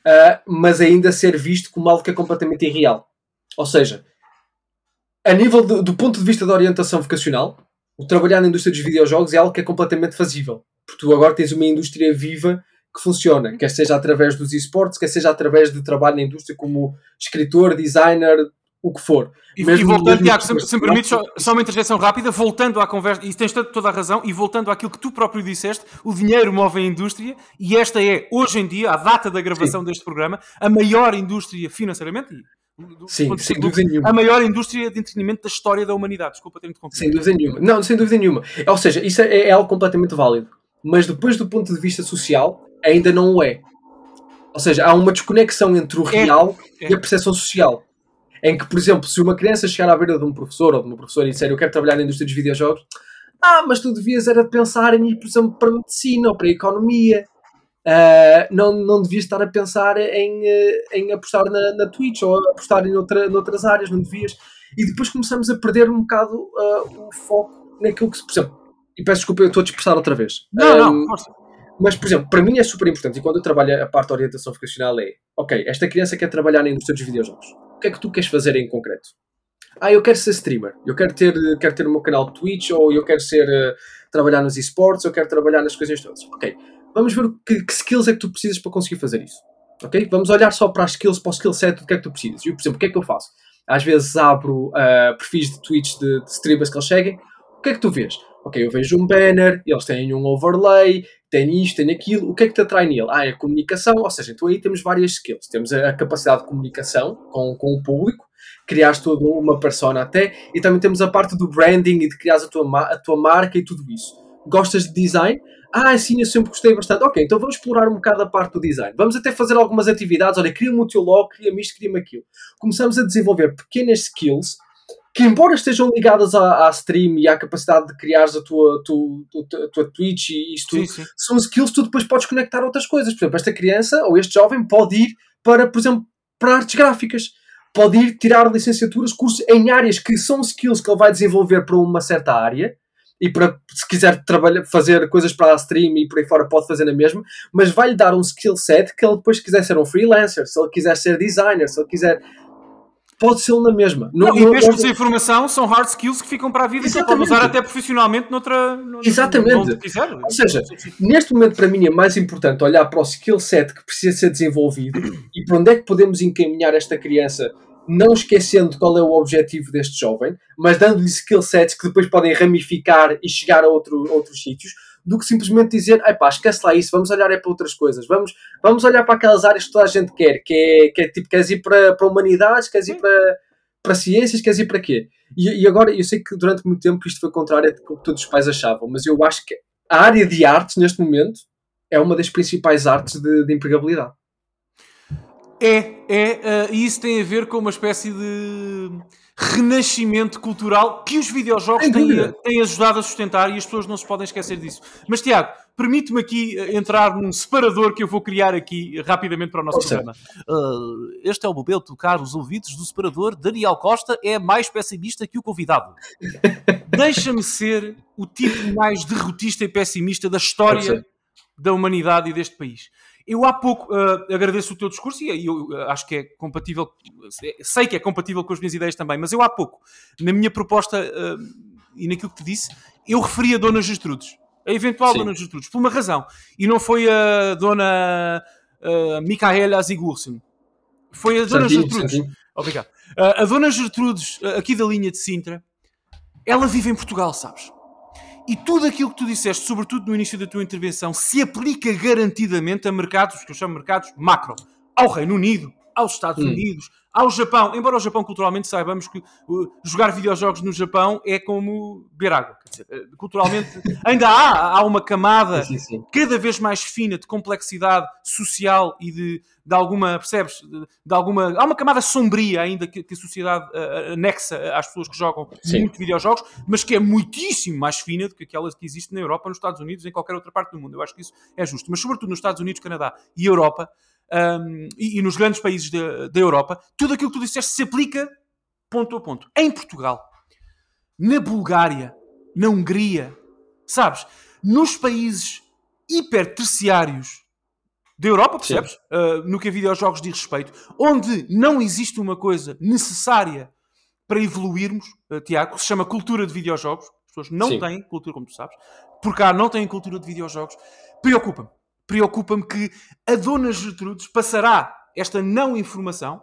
uh, mas ainda ser visto como algo que é completamente irreal. Ou seja, a nível do, do, ponto de vista da orientação vocacional, o trabalhar na indústria dos videojogos é algo que é completamente fazível. Porque tu agora tens uma indústria viva que funciona, quer seja através dos esportes, quer seja através de trabalho na indústria como escritor, designer, o que for. E, e voltando, Tiago, se, se me permites só, só, uma interjeição rápida, voltando à conversa, e tens toda a razão, e voltando àquilo que tu próprio disseste, o dinheiro move a indústria, e esta é, hoje em dia, a data da gravação Sim. deste programa, a maior indústria financeiramente, do, Sim, do, sem dúvida nenhuma. A maior indústria de entretenimento da história da humanidade. Desculpa ter interrompido. Sem dúvida nenhuma. Não, sem dúvida nenhuma. Ou seja, isso é, é algo completamente válido. Mas depois do ponto de vista social, ainda não o é. Ou seja, há uma desconexão entre o é, real é, é. e a percepção social. Em que, por exemplo, se uma criança chegar à beira de um professor ou de uma professora e disser eu quero trabalhar na indústria dos videojogos, Ah, mas tu devias era pensar em ir, por exemplo, para a medicina ou para a economia. Uh, não, não devias estar a pensar em, eh, em apostar na, na Twitch ou apostar em outra, noutras áreas, não devias. E depois começamos a perder um bocado uh, o foco naquilo que se. Por exemplo, e peço desculpa, eu estou a dispersar outra vez. Não, um, não, força. Mas, por exemplo, para mim é super importante, e quando eu trabalho a parte da orientação vocacional é, ok, esta criança quer trabalhar na indústria dos videojogos. O que é que tu queres fazer em concreto? Ah, eu quero ser streamer, eu quero ter, quero ter o meu canal de Twitch, ou eu quero ser, uh, trabalhar nos esportes, eu quero trabalhar nas coisas todas. Ok, vamos ver que, que, skills é que tu precisas para conseguir fazer isso. Ok? Vamos olhar só para as skills, para o skill set do que é que tu precisas. E, por exemplo, o que é que eu faço? Às vezes abro uh, perfis de Twitch de, de streamers que eles seguem. O que é que tu vês? Ok, eu vejo um banner, eles têm um overlay, têm isto, têm aquilo. O que é que te atrai nele? Ah, é a comunicação. Ou seja, então aí temos várias skills. Temos a, capacidade de comunicação com, com o público, criares toda uma persona até, e também temos a parte do branding e de criar a tua, a tua marca e tudo isso. Gostas de design? Ah, sim, eu sempre gostei bastante. Ok, então vamos explorar um bocado a parte do design. Vamos até fazer algumas atividades. Olha, cria-me o teu logo, cria-me isto, cria-me aquilo. Começamos a desenvolver pequenas skills que, embora estejam ligadas à, à stream e à capacidade de criares a tua, tu, a tua Twitch e isto, sim. são skills que tu depois podes conectar a outras coisas. Por exemplo, esta criança ou este jovem pode ir para, por exemplo, para artes gráficas. Pode ir tirar licenciaturas, cursos em áreas que são skills que ele vai desenvolver para uma certa área e para, se quiser trabalhar, fazer coisas para a stream e por aí fora pode fazer na mesma, mas vai-lhe dar um skill set que ele depois quiser ser um freelancer, se ele quiser ser designer, se ele quiser pode ser na mesma. Não, não, e mesmo não, sem informação, são hard skills que ficam para a vida Exatamente. e pode usar até profissionalmente noutra. Exatamente. quiser. Ou seja, neste momento para mim é mais importante olhar para o skill set que precisa ser desenvolvido e para onde é que podemos encaminhar esta criança não esquecendo qual é o objetivo deste jovem, mas dando-lhe skill sets que depois podem ramificar e chegar a outro, outros sítios, do que simplesmente dizer, pá, esquece lá isso, vamos olhar é para outras coisas, vamos, vamos olhar para aquelas áreas que toda a gente quer, que é, que é tipo, queres ir para, para humanidades, queres ir para, para ciências, queres ir para quê? E, e agora, eu sei que durante muito tempo isto foi contrário do que todos os pais achavam, mas eu acho que a área de artes, neste momento, é uma das principais artes de, de empregabilidade. É, é, uh, e isso tem a ver com uma espécie de renascimento cultural que os videojogos têm, têm, ajudado a sustentar e as pessoas não se podem esquecer disso. Mas, Tiago, permite-me aqui eh, entrar num separador que eu vou criar aqui rapidamente para o nosso programa. Uh, este é o momento, caros ouvidos do separador. Daniel Costa é mais pessimista que o convidado. Deixa-me ser o tipo mais derrotista e pessimista da história da humanidade e deste país. Eu há pouco uh, agradeço o teu discurso e eu uh, acho que é compatível, sei que é compatível com as minhas ideias também, mas eu há pouco, na minha proposta uh, e naquilo que te disse, eu referi a Dona Gertrudes, a eventual Sim. Dona Gertrudes, por uma razão. E não foi a Dona uh, Micaela Zigursen, foi a Dona Gertrudes. Obrigado. a Dona Gertrudes, aqui da linha de Sintra, ela vive em Portugal, sabes? E tudo aquilo que tu disseste, sobretudo no início da tua intervenção, se aplica garantidamente a mercados, que eu chamo mercados macro, ao Reino Unido, aos Estados hum. Unidos, ao Japão. Embora o Japão culturalmente saibamos que uh, jogar videojogos no Japão é como beber água. Dizer, uh, culturalmente ainda há, há uma camada sim, sim. cada vez mais fina de complexidade social e de, de alguma, percebes? De, de, alguma, há uma camada sombria ainda que, que a sociedade uh, anexa às pessoas que jogam sim. muito videojogos, mas que é muitíssimo mais fina do que aquela que existe na Europa, nos Estados Unidos, em qualquer outra parte do mundo. Eu acho que isso é justo. Mas sobretudo nos Estados Unidos, Canadá e Europa, um, e, e, nos grandes países da Europa, tudo aquilo que tu disseste se aplica ponto a ponto. Em Portugal, na Bulgária, na Hungria, sabes? Nos países hiper terciários da Europa, percebes? Uh, no que a videojogos diz respeito, onde não existe uma coisa necessária para evoluirmos, uh, Tiago, que se chama cultura de videojogos. As pessoas não Sim. têm cultura, como tu sabes. Por cá não têm cultura de videojogos. Preocupa-me preocupa-me que a Dona Gertrudes passará esta não informação,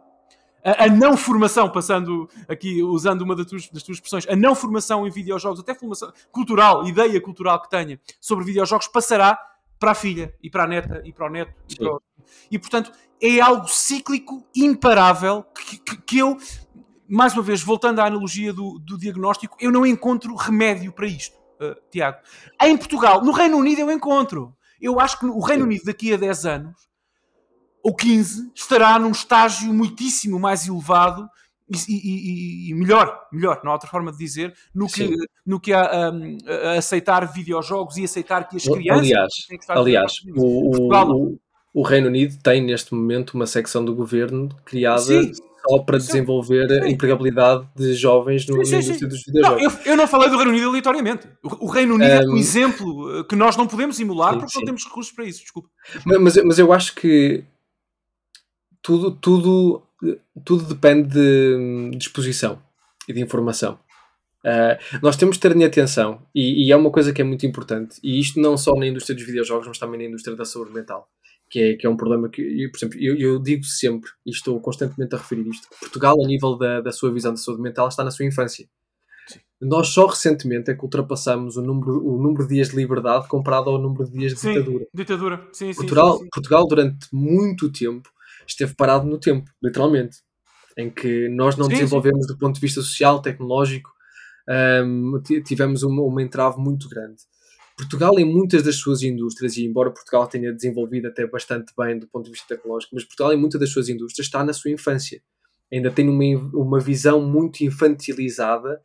a, a, não formação, passando aqui, usando uma das tuas, das tuas expressões, a não formação em videojogos, até formação cultural, ideia cultural que tenha sobre videojogos, passará para a filha e para a neta e para o neto. E, para o... e portanto, é algo cíclico, imparável, que, que, que, eu, mais uma vez, voltando à analogia do, do diagnóstico, eu não encontro remédio para isto, uh, Tiago. Em Portugal, no Reino Unido, eu encontro. Eu acho que o Reino Unido daqui a 10 anos, ou 15, estará num estágio muitíssimo mais elevado e, e, e, melhor, melhor, não há outra forma de dizer, no que, no que a, um, a, aceitar videojogos e aceitar que as crianças. Aliás, aliás o, o, o, Reino Unido tem neste momento uma secção do governo criada sim, só para sim, desenvolver sim. a empregabilidade de jovens no, sim, indústria dos videojogos. Não, eu, eu, não falei do Reino Unido aleatoriamente. O, o Reino Unido um, é um exemplo eh, que nós não podemos emular porque não temos recursos para isso, desculpa. Mas, mas eu acho que tudo, tudo tudo depende de disposição e de informação. Uh, nós temos de ter em atenção, e, e, é uma coisa que é muito importante, e isto não só na indústria dos videojogos, mas também na indústria da saúde mental, que é, que é um problema que, eu, por exemplo, eu, eu, digo sempre, e estou constantemente a referir isto, Portugal, a nível da, da sua visão da saúde mental, está na sua infância. Sim. Nós só recentemente é que ultrapassamos o número, o número de dias de liberdade comparado ao número de dias de sim, ditadura. Ditadura, sim, Portugal. Portugal, durante muito tempo, esteve parado no tempo, literalmente. Em que nós não desenvolvemos do ponto de vista social, tecnológico, um, tivemos uma, uma entrave muito grande. Portugal, em muitas das suas indústrias, e embora Portugal tenha desenvolvido até bastante bem do ponto de vista tecnológico, mas Portugal, em muitas das suas indústrias, está na sua infância. Ainda tem uma, uma visão muito infantilizada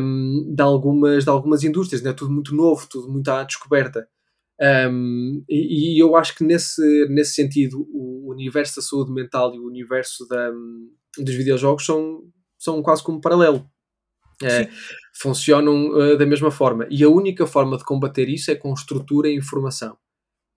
um, de, algumas, de algumas indústrias, é tudo muito novo, tudo muito à descoberta. Um, e, e, eu acho que nesse, nesse sentido o universo da saúde mental e o universo da, dos videojogos são, são quase como paralelo. É, funcionam uh, da mesma forma. E a única forma de combater isso é com estrutura e informação.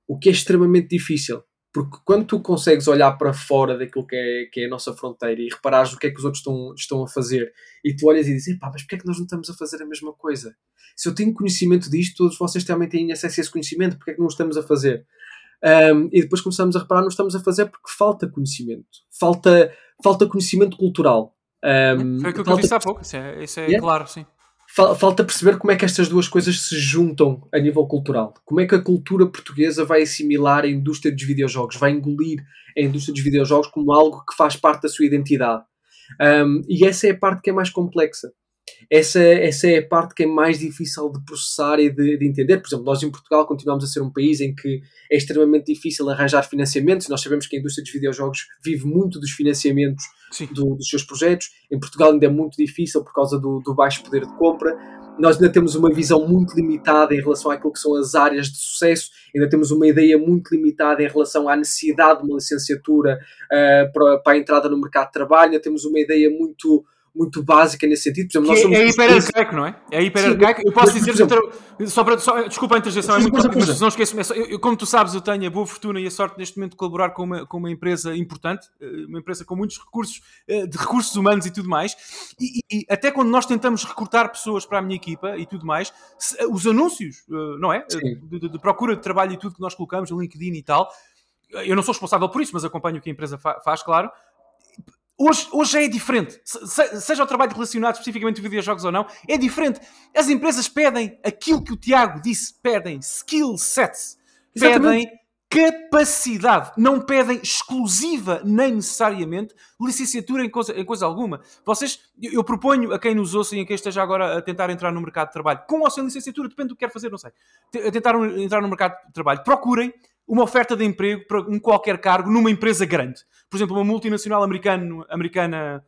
O que é extremamente difícil. Porque quando tu consegues olhar para fora daquilo que é, que é a nossa fronteira e reparares o que é que os outros estão, estão a fazer e tu olhas e dizes, pá, mas porquê é que nós não estamos a fazer a mesma coisa? Se eu tenho conhecimento disto, todos vocês também têm acesso a esse conhecimento, porquê é que não o estamos a fazer? Um, e depois começamos a reparar, não estamos a fazer porque falta conhecimento. Falta, falta conhecimento cultural. Um, Foi aquilo que eu disse há pouco, isso é, isso é yeah. claro, sim falta perceber como é que estas duas coisas se juntam a nível cultural. Como é que a cultura portuguesa vai assimilar a indústria dos videojogos, vai engolir a indústria dos videojogos como algo que faz parte da sua identidade. Um, e essa é a parte que é mais complexa. Essa, essa é a parte que é mais difícil de processar e de, de, entender. Por exemplo, nós em Portugal continuamos a ser um país em que é extremamente difícil arranjar financiamentos. Nós sabemos que a indústria dos videojogos vive muito dos financiamentos do, dos seus projetos. Em Portugal ainda é muito difícil por causa do, do baixo poder de compra nós ainda temos uma visão muito limitada em relação àquilo que são as áreas de sucesso, ainda temos uma ideia muito limitada em relação à necessidade de uma licenciatura uh, para, para, a entrada no mercado de trabalho, ainda temos uma ideia muito muito básica nesse sentido. Por exemplo, nós somos é hiper arcaico, não é? É hiper arcaico. Eu posso dizer, exemplo, só para, só, desculpa a interjeição, é muito rápido, mas não esqueço, é eu, como tu sabes, eu tenho a boa fortuna e a sorte neste momento de colaborar com uma, com uma empresa importante, eh, uma empresa com muitos recursos, eh, de recursos humanos e tudo mais, e, e até quando nós tentamos recrutar pessoas para a minha equipa e tudo mais, eh, os anúncios, não é? De, de, de procura de trabalho e tudo que nós colocamos no LinkedIn e tal, eu não sou responsável por isso, mas acompanho o que a empresa faz, claro. Hoje, hoje é diferente. Se, seja o trabalho relacionado especificamente com videojogos ou não, é diferente. As empresas pedem aquilo que o Tiago disse: pedem skill sets, pedem capacidade, não pedem exclusiva nem necessariamente licenciatura em coisa, em coisa alguma. Vocês, eu proponho a quem nos ouça e a quem esteja agora a tentar entrar no mercado de trabalho, com ou sem licenciatura, depende do que quer fazer, não sei, a tentar entrar no mercado de trabalho, procurem uma oferta de emprego para um qualquer cargo numa empresa grande. Por exemplo, uma multinacional americano, americana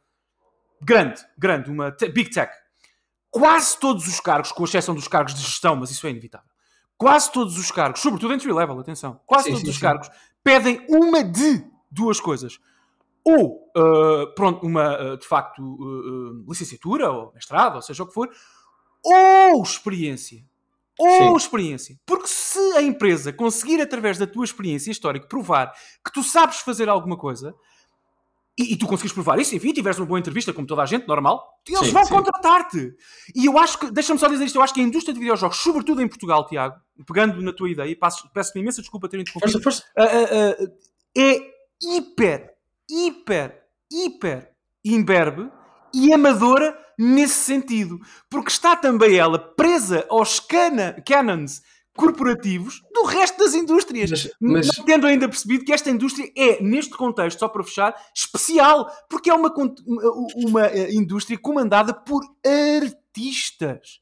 grande, grande, uma te big tech. Quase todos os cargos, com exceção dos cargos de gestão, mas isso é inevitável. Quase todos os cargos, sobretudo entry level, atenção, quase sim, todos sim, os sim. cargos pedem uma de duas coisas. Ou, uh, pronto, uma, uh, de facto, uh, licenciatura, ou mestrado, ou seja o que for, ou experiência ou Sim. experiência. Porque se a empresa conseguir, através da tua experiência histórica, provar que tu sabes fazer alguma coisa, e, e, tu conseguires provar isso, enfim, tiveres uma boa entrevista, como toda a gente, normal, eles sim, vão contratar-te. E eu acho que, deixa-me só dizer isto, eu acho que a indústria de videojogos, sobretudo em Portugal, Tiago, pegando na tua ideia, e peço-me imensa desculpa ter interrompido, força, força. Uh, uh, uh, é hiper, hiper, hiper imberbe e amadora nesse sentido, porque está também ela presa aos cana canons corporativos do resto das indústrias, mas, mas... não tendo ainda percebido que esta indústria é, neste contexto, só para fechar, especial, porque é uma, uma eh, indústria comandada por artistas.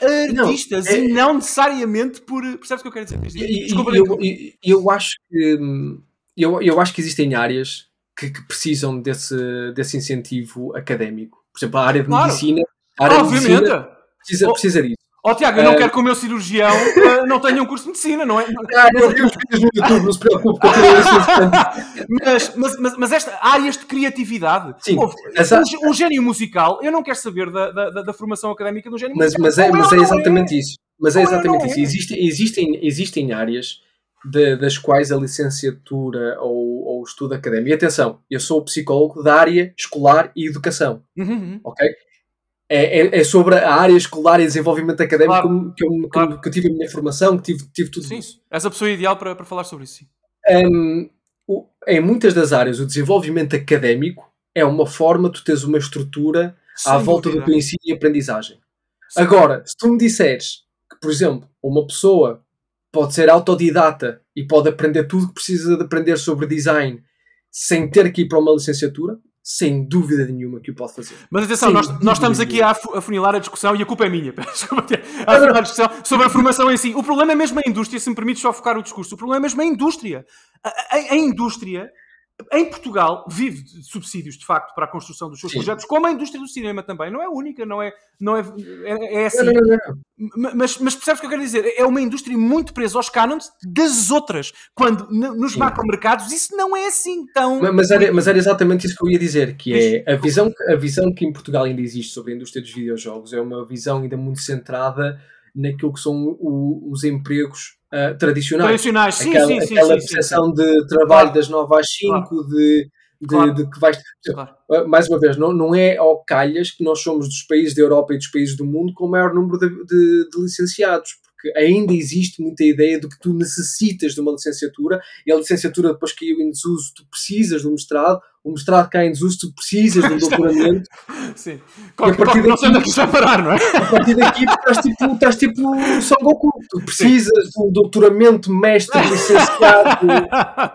Artistas não, é... e não necessariamente por. Percebes o que eu quero dizer? Desculpa, eu, eu, eu, acho que eu, eu acho que existem áreas que, que precisam desse, desse incentivo académico. Por exemplo, a área de Claro. medicina, a área de medicina precisa, Oh. precisa disso. Ó Tiago, eu não Eh, quero que o meu cirurgião eh, não tenha um curso de medicina, não é? Ah, eu vi os vídeos no YouTube, não se preocupe, assim. Mas, mas, mas, mas esta áreas de criatividade. Sim, Ouve, um, um gênio musical, eu não quero saber da, da, da- formação académica do gênio Mas, musical. mas, é, mas é exatamente isso. Mas é é exatamente não isso. é. Existem, existem, existem áreas de- das quais a licenciatura ou, ou o estudo académico. E atenção, eu sou psicólogo da área escolar e educação, Uhum, uhum. ok? É, é, é sobre a área escolar e desenvolvimento académico Claro. que, eu, Claro. que eu tive a minha formação, que tive, tive tudo Sim, isso. és a pessoa ideal para, para falar sobre isso. Sim. Hum, o- em muitas das áreas, o desenvolvimento académico é uma forma de tu teres uma estrutura à volta dúvida. do teu ensino e aprendizagem. Sim. Agora, se tu me disseres que, por exemplo, uma pessoa pode ser autodidata e pode aprender tudo o que precisa de aprender sobre design sem ter que ir para uma licenciatura, sem dúvida nenhuma que o pode fazer. Mas atenção, Sem nós, nós estamos aqui a afu- a funilar a discussão e a culpa é minha. A afunilar a discussão sobre a formação em si. O problema é mesmo a indústria, se me permites só focar o discurso. O problema é mesmo a indústria. A, a- a indústria, em Portugal, vive de subsídios, de facto, para a construção dos seus Sim. projetos, como a indústria do cinema também. Não é única, não é, não é, é, é assim. Não, não, não, não. Ma- Mas, mas percebes o que eu quero dizer? É uma indústria muito presa aos cânones das outras. Quando nos macromercados isso não é assim tão. Ma- Mas era, mas era exatamente isso que eu ia dizer, que é a visão, a visão que em Portugal ainda existe sobre a indústria dos videojogos é uma visão ainda muito centrada naquilo que são o- os empregos ah, tradicionais. Tradicionais, sim, aquela sim, sim. aquela sim, sim, sim. percepção de trabalho Claro. das 9 às 5, de, de, Claro. de que vais. Claro. Uh, mais uma vez, não, não é ao calhas que nós somos dos países da Europa e dos países do mundo com o maior número de- de licenciados, porque ainda existe muita ideia de que tu necessitas de uma licenciatura e a licenciatura depois caiu em desuso, tu precisas de um mestrado, o mestrado cai em desuso, tu precisas de um doutoramento. Sim. a Qual, partir qual, não sei onde é daqui- que isto vai parar, não é? A partir daqui estás tipo, estás tipo Son Goku, tu precisas de um doutoramento mestre licenciado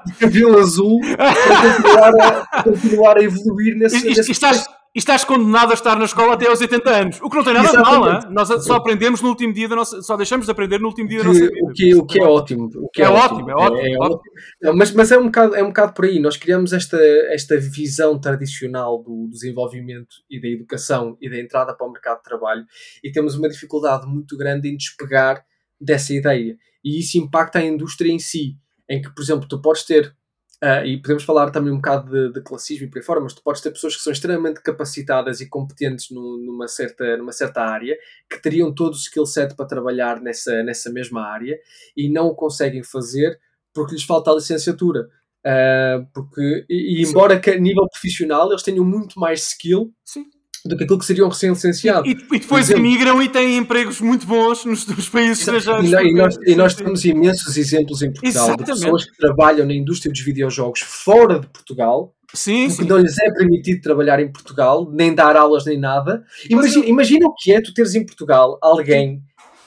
de cabelo azul para continuar a, continuar a evoluir nesse, E, nesse estás, e estás condenado a estar na escola até aos 80 anos. O que não tem nada de mal, Exatamente. hein? nós só aprendemos no último dia da nossa. Só deixamos de aprender no último dia da nossa vida. o, que, o que é ótimo. O que É ótimo, é ótimo, ótimo. ótimo. Não, mas, mas é, um bocado, é um bocado por aí. Nós criamos esta, esta visão tradicional do desenvolvimento e da educação e da entrada para o mercado de trabalho e temos uma dificuldade muito grande em despegar dessa ideia. E isso impacta a indústria em si, em que, por exemplo, tu podes ter, ah, e podemos falar também um bocado de, de classismo e por aí fora, mas tu podes ter pessoas que são extremamente capacitadas e competentes no- numa, certa, numa certa área, que teriam todo o skill set para trabalhar nessa, nessa mesma área e não o conseguem fazer porque lhes falta a licenciatura. Ah, porque, e, e embora que a nível profissional eles tenham muito mais skill Sim. Do que aquilo que seriam recém-licenciados. E, e depois exemplo- emigram e têm empregos muito bons nos, nos países estrangeiros. E, e nós, e nós temos imensos exemplos em Portugal de Exatamente. pessoas que trabalham na indústria dos videojogos fora de Portugal, Sim, porque sim. não lhes é permitido trabalhar em Portugal, nem dar aulas nem nada. Imagina, imagina o que é tu teres em Portugal alguém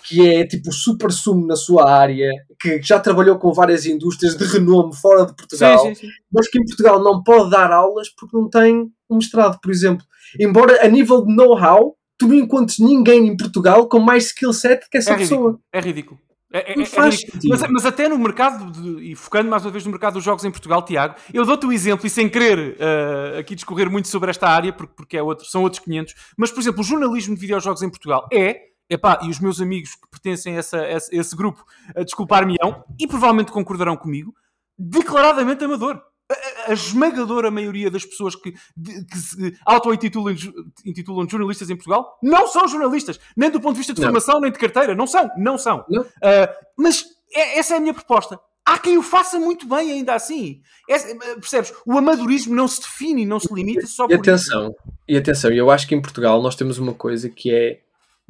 que é tipo super sumo na sua área, que já trabalhou com várias indústrias de renome fora de Portugal, Sim, sim, sim. mas que em Portugal não pode dar aulas porque não tem um mestrado, por exemplo. Embora a nível de know-how, tu não encontres ninguém em Portugal com mais skill set que essa É pessoa. ridículo. É ridículo. É, é- é faz sentido. Mas, mas até no mercado, de- e focando mais uma vez no mercado dos jogos em Portugal, Tiago, eu dou-te o exemplo, e sem querer eh, aqui discorrer muito sobre esta área, porque, porque é outro, são outros 500, mas, por exemplo, o jornalismo de videojogos em Portugal é, epá, e os meus amigos que pertencem a, essa- a esse, grupo, desculpar-me-ão, e provavelmente concordarão comigo, declaradamente amador. A, a- a esmagadora maioria das pessoas que, de- que se auto-intitulam intitulam jornalistas em Portugal não são jornalistas, nem do ponto de vista de Não. formação, nem de carteira. Não são, não são. Não. Uh, mas é- essa é a minha proposta. Há quem o faça muito bem ainda assim. Essa- percebes? O amadorismo não se define, não se limita só E por isso. atenção, e atenção, eu acho que em Portugal nós temos uma coisa que é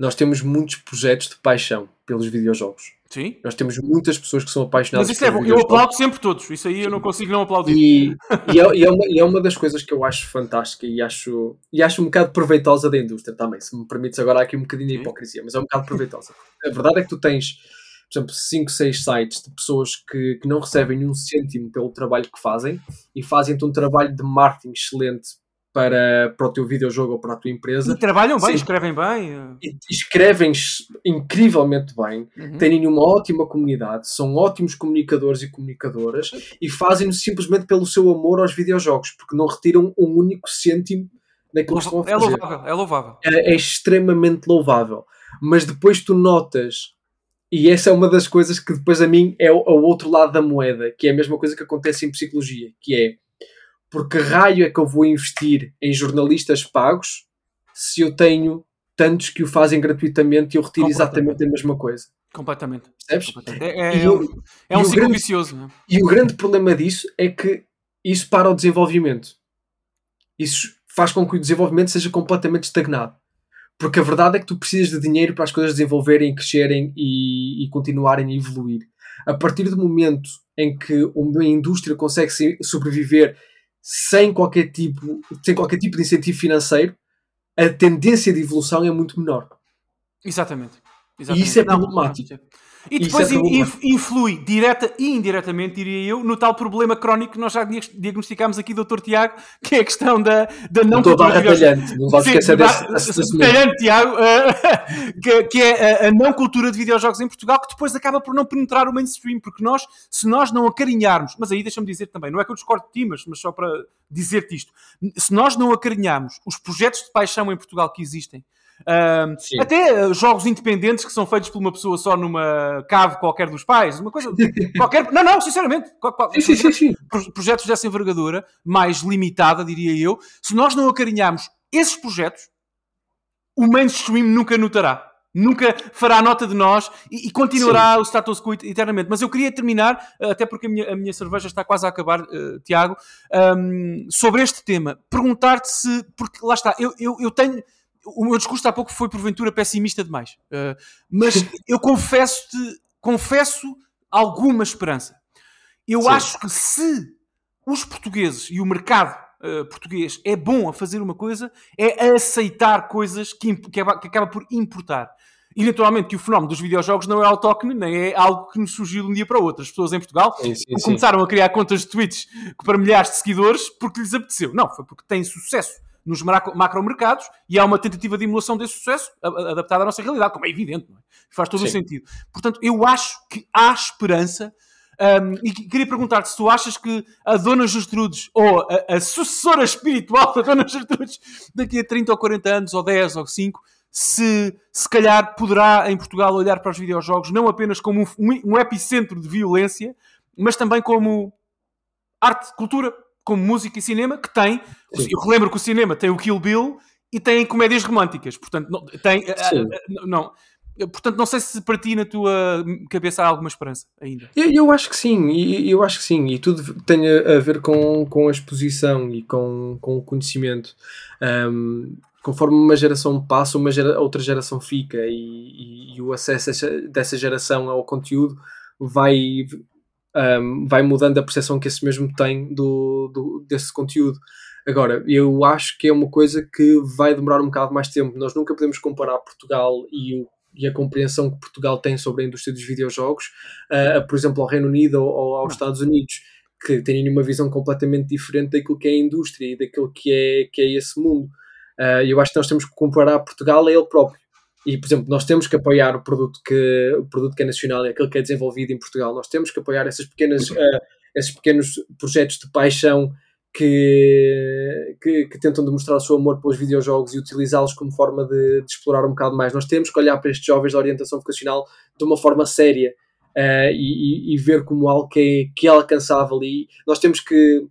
nós temos muitos projetos de paixão pelos videojogos. Sim. Nós temos muitas pessoas que são apaixonadas Mas isso é bom. Eu aplaudo sempre todos. Isso aí eu não consigo não aplaudir. E, e, é, e é uma, e é uma das coisas que eu acho fantástica e acho, e acho um bocado proveitosa da indústria também. Se me permites agora aqui um bocadinho de hipocrisia, mas é um bocado proveitosa. A verdade é que tu tens, por exemplo, 5, 6 sites de pessoas que, que não recebem nenhum cêntimo pelo trabalho que fazem e fazem-te um trabalho de marketing excelente para, para o teu videojogo ou para a tua empresa. E trabalham bem, Sim. escrevem bem. E, escrevem incrivelmente bem, uhum. têm uma ótima comunidade, são ótimos comunicadores e comunicadoras e fazem-no simplesmente pelo seu amor aos videojogos, porque não retiram um único cêntimo daquilo que estão a é fazer. É louvável, é louvável. É, é extremamente louvável. Mas depois tu notas e essa é uma das coisas que depois a mim é o, o, outro lado da moeda, que é a mesma coisa que acontece em psicologia, que é porque raio é que eu vou investir em jornalistas pagos se eu tenho tantos que o fazem gratuitamente e eu retiro exatamente a mesma coisa? Completamente. Percebes? Completamente. É, é, é, um, é um ciclo grande, vicioso. Não? É? E o grande problema disso é que isso para o desenvolvimento. Isso faz com que o desenvolvimento seja completamente estagnado. Porque a verdade é que tu precisas de dinheiro para as coisas desenvolverem, crescerem e, e continuarem a evoluir. A partir do momento em que uma indústria consegue sobreviver sem qualquer tipo, sem qualquer tipo de incentivo financeiro, a tendência de evolução é muito menor. Exatamente. Exatamente. E isso é problemático. E depois é influi direta e indiretamente, diria eu, no tal problema crónico que nós já diagnosticámos aqui, doutor Tiago, que é a questão da, da não cultura de videojogos. Não vamos esquecer desse, talhante, Tiago, uh, que, é a, a, não cultura de videojogos em Portugal, que depois acaba por não penetrar o mainstream, porque nós, se nós não acarinharmos, mas aí deixa-me dizer também, não é que eu discordo de ti, mas, mas só para dizer-te isto, se nós não acarinharmos os projetos de paixão em Portugal que existem, até eh, jogos independentes que são feitos por uma pessoa só numa cave qualquer dos pais, uma coisa qualquer. Não, não, sinceramente, sim, sim, sim, projetos dessa envergadura, mais limitada, diria eu, se nós não acarinharmos esses projetos, o mainstream nunca notará. Nunca fará nota de nós e, e continuará o status quo eternamente. Mas eu queria terminar, até porque a minha, a minha cerveja está quase a acabar, uh, Tiago, um, sobre este tema. Perguntar-te se. Porque lá está, eu, eu, eu tenho o meu discurso há pouco foi porventura pessimista demais. Uh, mas eu confesso-te, confesso alguma esperança. Eu Sim. acho que se os portugueses e o mercado uh, português é bom a fazer uma coisa, é a aceitar coisas que, que, acaba, por importar. E naturalmente que o fenómeno dos videojogos não é autóctono, nem é algo que nos surgiu de um dia para o outro. As pessoas em Portugal sim, sim, começaram sim. a criar contas de Twitch para milhares de seguidores porque lhes apeteceu. Não, foi porque têm sucesso nos macromercados e há uma tentativa de emulação desse sucesso adaptada à nossa realidade, como é evidente, é? faz todo Sim. o sentido. Portanto, eu acho que há esperança. Um, e queria perguntar-te se tu achas que a Dona Gertrudes, ou a, a, sucessora espiritual da Dona Gertrudes, daqui a 30 ou 40 anos, ou 10 ou 5, se se calhar poderá em Portugal olhar para os videojogos não apenas como um, um epicentro de violência, mas também como arte, cultura, como música e cinema, que tem. Sim. Eu relembro que o cinema tem o Kill Bill e tem comédias românticas. Portanto, não, tem. Sim. Eh, não. Portanto, não sei se para ti, na tua cabeça, há alguma esperança ainda. Eu, eu acho que sim, eu acho que sim, e tudo tem a ver com, com a exposição e com, com o conhecimento. Um, conforme uma geração passa, uma gera, outra geração fica, e, e, e o acesso dessa geração ao conteúdo vai um, vai mudando a percepção que esse mesmo tem do, do, desse conteúdo. Agora, eu acho que é uma coisa que vai demorar um bocado mais tempo. Nós nunca podemos comparar Portugal e, o, e a compreensão que Portugal tem sobre a indústria dos videojogos, uh, por exemplo, ao Reino Unido ou, aos Estados Unidos, que têm uma visão completamente diferente daquilo que é a indústria e daquilo que é, que é esse mundo. Uh, eu acho que nós temos que comparar Portugal a ele próprio. E, por exemplo, nós temos que apoiar o produto que, o produto que é nacional e aquele que é desenvolvido em Portugal. Nós temos que apoiar essas pequenas, uh, esses pequenos projetos de paixão que, que, que, tentam demonstrar o seu amor pelos videojogos e utilizá-los como forma de, de, explorar um bocado mais. Nós temos que olhar para estes jovens da orientação vocacional de uma forma séria uh, e, e, ver como algo que é, que é alcançável. E nós temos que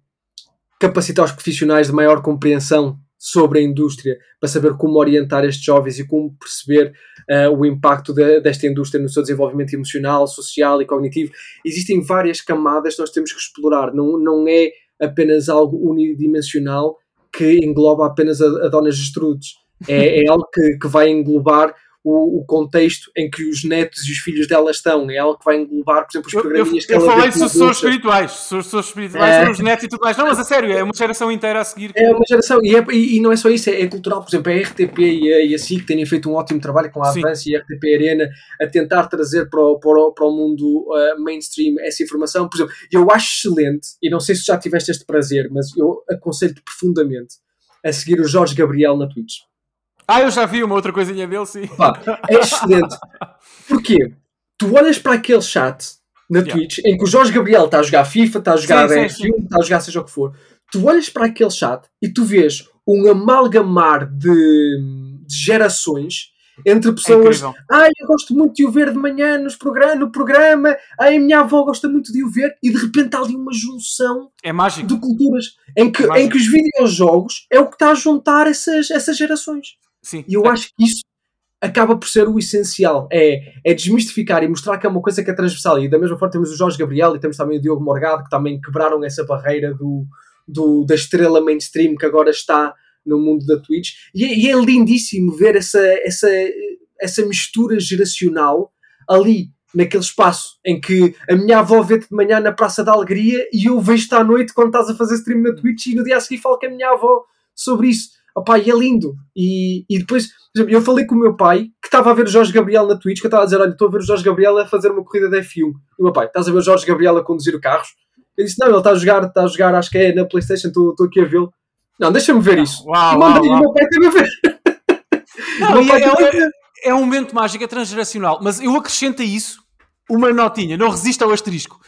capacitar os profissionais de maior compreensão sobre a indústria, para saber como orientar estes jovens e como perceber uh, o impacto de, desta indústria no seu desenvolvimento emocional, social e cognitivo. Existem várias camadas que nós temos que explorar, não, não é apenas algo unidimensional que engloba apenas a, a Dona Gestrudes. É, é algo que, que vai englobar o, o, contexto em que os netos e os filhos dela estão. É algo que vai englobar, por exemplo, os programinhas eu, eu, que ela Eu falei de sucessores espirituais, sucessores espirituais, é... os netos e tudo mais. Não, mas a sério, é uma geração inteira a seguir. É uma geração, e, é, e não é só isso, é, é, cultural. Por exemplo, a RTP e a, e a SIC têm feito um ótimo trabalho com a Avança e a RTP Arena a tentar trazer para o, para o, para o mundo uh, mainstream essa informação. Por exemplo, eu acho excelente, e não sei se já tiveste este prazer, mas eu aconselho-te profundamente a seguir o Jorge Gabriel na Twitch. Ah, eu já vi uma outra coisinha dele, sim. Pá, é excelente. Porquê? Tu olhas para aquele chat na Yeah. Twitch em que o Jorge Gabriel está a jogar FIFA, está a jogar Sim, sim, F1, está a jogar seja o que for. Tu olhas para aquele chat e tu vês um amalgamar de, de gerações entre É pessoas. incrível. Ai, eu gosto muito de o ver de manhã nos progra no programa. Ai, a minha avó gosta muito de o ver. E de repente há ali uma junção É mágico. de culturas em que, Mágico. em que os videojogos é o que está a juntar essas, essas gerações. Sim. E eu acho que isso acaba por ser o essencial. É, é desmistificar e mostrar que é uma coisa que é transversal. E da mesma forma temos o Jorge Gabriel e temos também o Diogo Morgado, que também quebraram essa barreira do, do- da estrela mainstream que agora está no mundo da Twitch. E, é- e é lindíssimo ver essa, essa, essa mistura geracional ali naquele espaço em que a minha avó vê-te de manhã na Praça da Alegria e eu vejo-te à noite quando estás a fazer stream na Twitch e no dia a seguir falo com a minha avó sobre isso. Opá, e é lindo. E, e depois, exemplo, eu falei com o meu pai que estava a ver o Jorge Gabriel na Twitch, que eu estava a dizer: Olha, estou a ver o Jorge Gabriel a fazer uma corrida de F1. E o meu pai, estás a ver o Jorge Gabriel a conduzir carros? Eu disse: Não, ele está a jogar, está a jogar, acho que é na PlayStation, estou estou aqui a vê-lo. Não, deixa-me ver isso. Uau, e uau, e o uau. meu pai a ver. Não, O e é, é- ver. é um momento mágico, é transgeracional. Mas eu acrescento a isso uma notinha, não resista ao asterisco.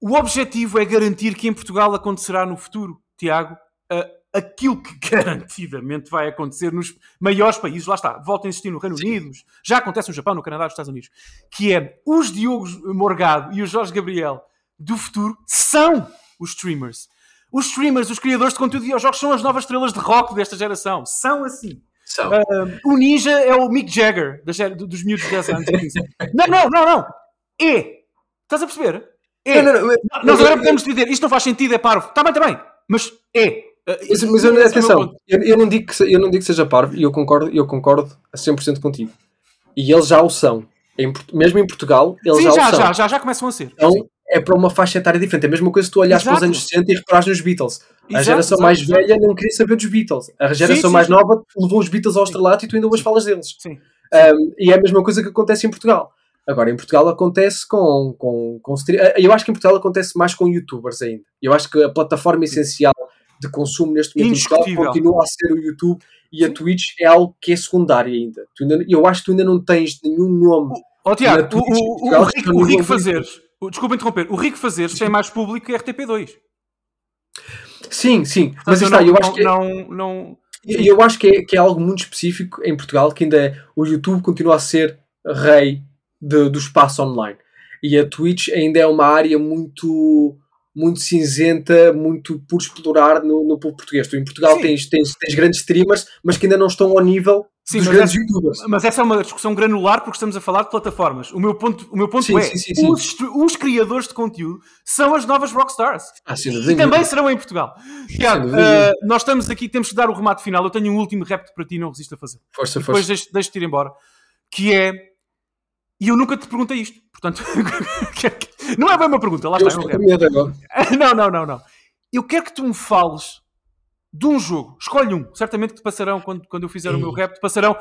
O objetivo é garantir que em Portugal acontecerá no futuro, Tiago, aquilo que garantidamente vai acontecer nos maiores países, lá está, volta a insistir no Reino Unido, já acontece no Japão, no Canadá, nos Estados Unidos, que é os Diogo Morgado e o Jorge Gabriel do futuro são os streamers. Os streamers, os criadores de conteúdo de videojogos são as novas estrelas de rock desta geração. São assim. São. O Ninja é o Mick Jagger dos miúdos de 10 anos. 15. não, não, não, não. É. Estás a perceber? É. Não, não, não, Nós agora podemos dizer isto não faz sentido, é parvo. Está bem, está bem. Mas é. Uh, Mas, mas eu, é atenção, eu, eu não digo que, se- eu não digo que seja parvo e eu concordo, eu concordo a 100% contigo. E eles já o são. Em mesmo em Portugal, eles Sim, já, já, o são. já, já, já começam a ser. Então Sim. é para uma faixa etária diferente. É a mesma coisa que tu olhas para os anos 60 e reparares nos Beatles. A Exato, geração exato, mais velha não queria saber dos Beatles. A geração sim, mais sim. nova levou os Beatles ao estrelato e tu ainda hoje falas deles. Sim. Um, e é a mesma coisa que acontece em Portugal. Agora, em Portugal acontece com, com, com eh, Eu acho que em Portugal acontece mais com youtubers ainda. Eu acho que a plataforma essencial de consumo neste momento Indiscutível. continua a ser o YouTube e a Twitch é algo que é secundário ainda. Ainda- Eu acho que tu ainda não tens nenhum nome. Ó Tiago, Twitch, o, o, o Rico, estão o Rico. Fazeres, desculpa interromper, o Rico Fazeres tem mais público que RTP2. Sim, sim. Mas Portanto, está, não, eu acho não, que é- não, não, eu acho que é, que é algo muito específico em Portugal, que ainda é, o YouTube continua a ser rei de- do espaço online. E a Twitch ainda é uma área muito muito cinzenta, muito por explorar no, no povo português. Tu em Portugal Sim. tens, tens, tens grandes streamers, mas que ainda não estão ao nível Sim, dos grandes essa- youtubers. Mas essa é uma discussão granular porque estamos a falar de plataformas. O meu ponto, o meu ponto Sim, é: sim, sim, sim. Os, os criadores de conteúdo são as novas rockstars. Ah, sem E também serão em Portugal. Tiago, eh, nós estamos aqui, temos que dar o remate final. Eu tenho um último repto para ti, não resisto a fazer. Força, Depois força. deixo- deixo-te ir embora. Que é. E eu nunca te perguntei isto. Portanto, não é bem uma pergunta, lá Eu está. eu não. Não, não, não, não. Eu quero que tu me fales de um jogo. Escolhe um. Certamente que te passarão, quando, quando eu fizer o Sim. meu rap, te passarão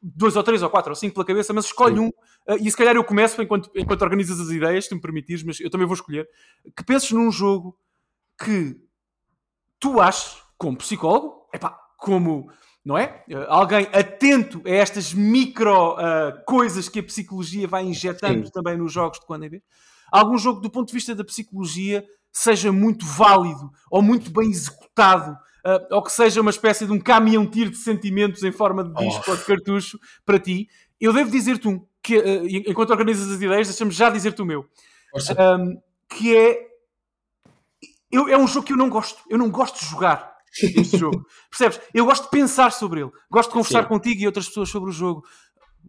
dois ou três ou quatro ou cinco pela cabeça, mas escolhe Sim. um. eh, e se calhar eu começo enquanto, enquanto organizas as ideias, se me permitires, mas eu também vou escolher. Que penses num jogo que tu achas, como psicólogo, epá, como, não é? Eh, alguém atento a estas micro eh, coisas que a psicologia vai injetando Sim. também nos jogos de quando em vez. Algum jogo, do ponto de vista da psicologia, seja muito válido ou muito bem executado, eh, ou que seja uma espécie de um caminhão-tiro de sentimentos em forma de disco Oh. ou de cartucho para ti. Eu devo dizer-te um, que, eh, enquanto organizas as ideias, deixa-me já dizer-te o meu um, que é eu- é um jogo que eu não gosto. Eu não gosto de jogar este jogo. Percebes? Eu gosto de pensar sobre ele. Gosto de conversar Sim. contigo e outras pessoas sobre o jogo.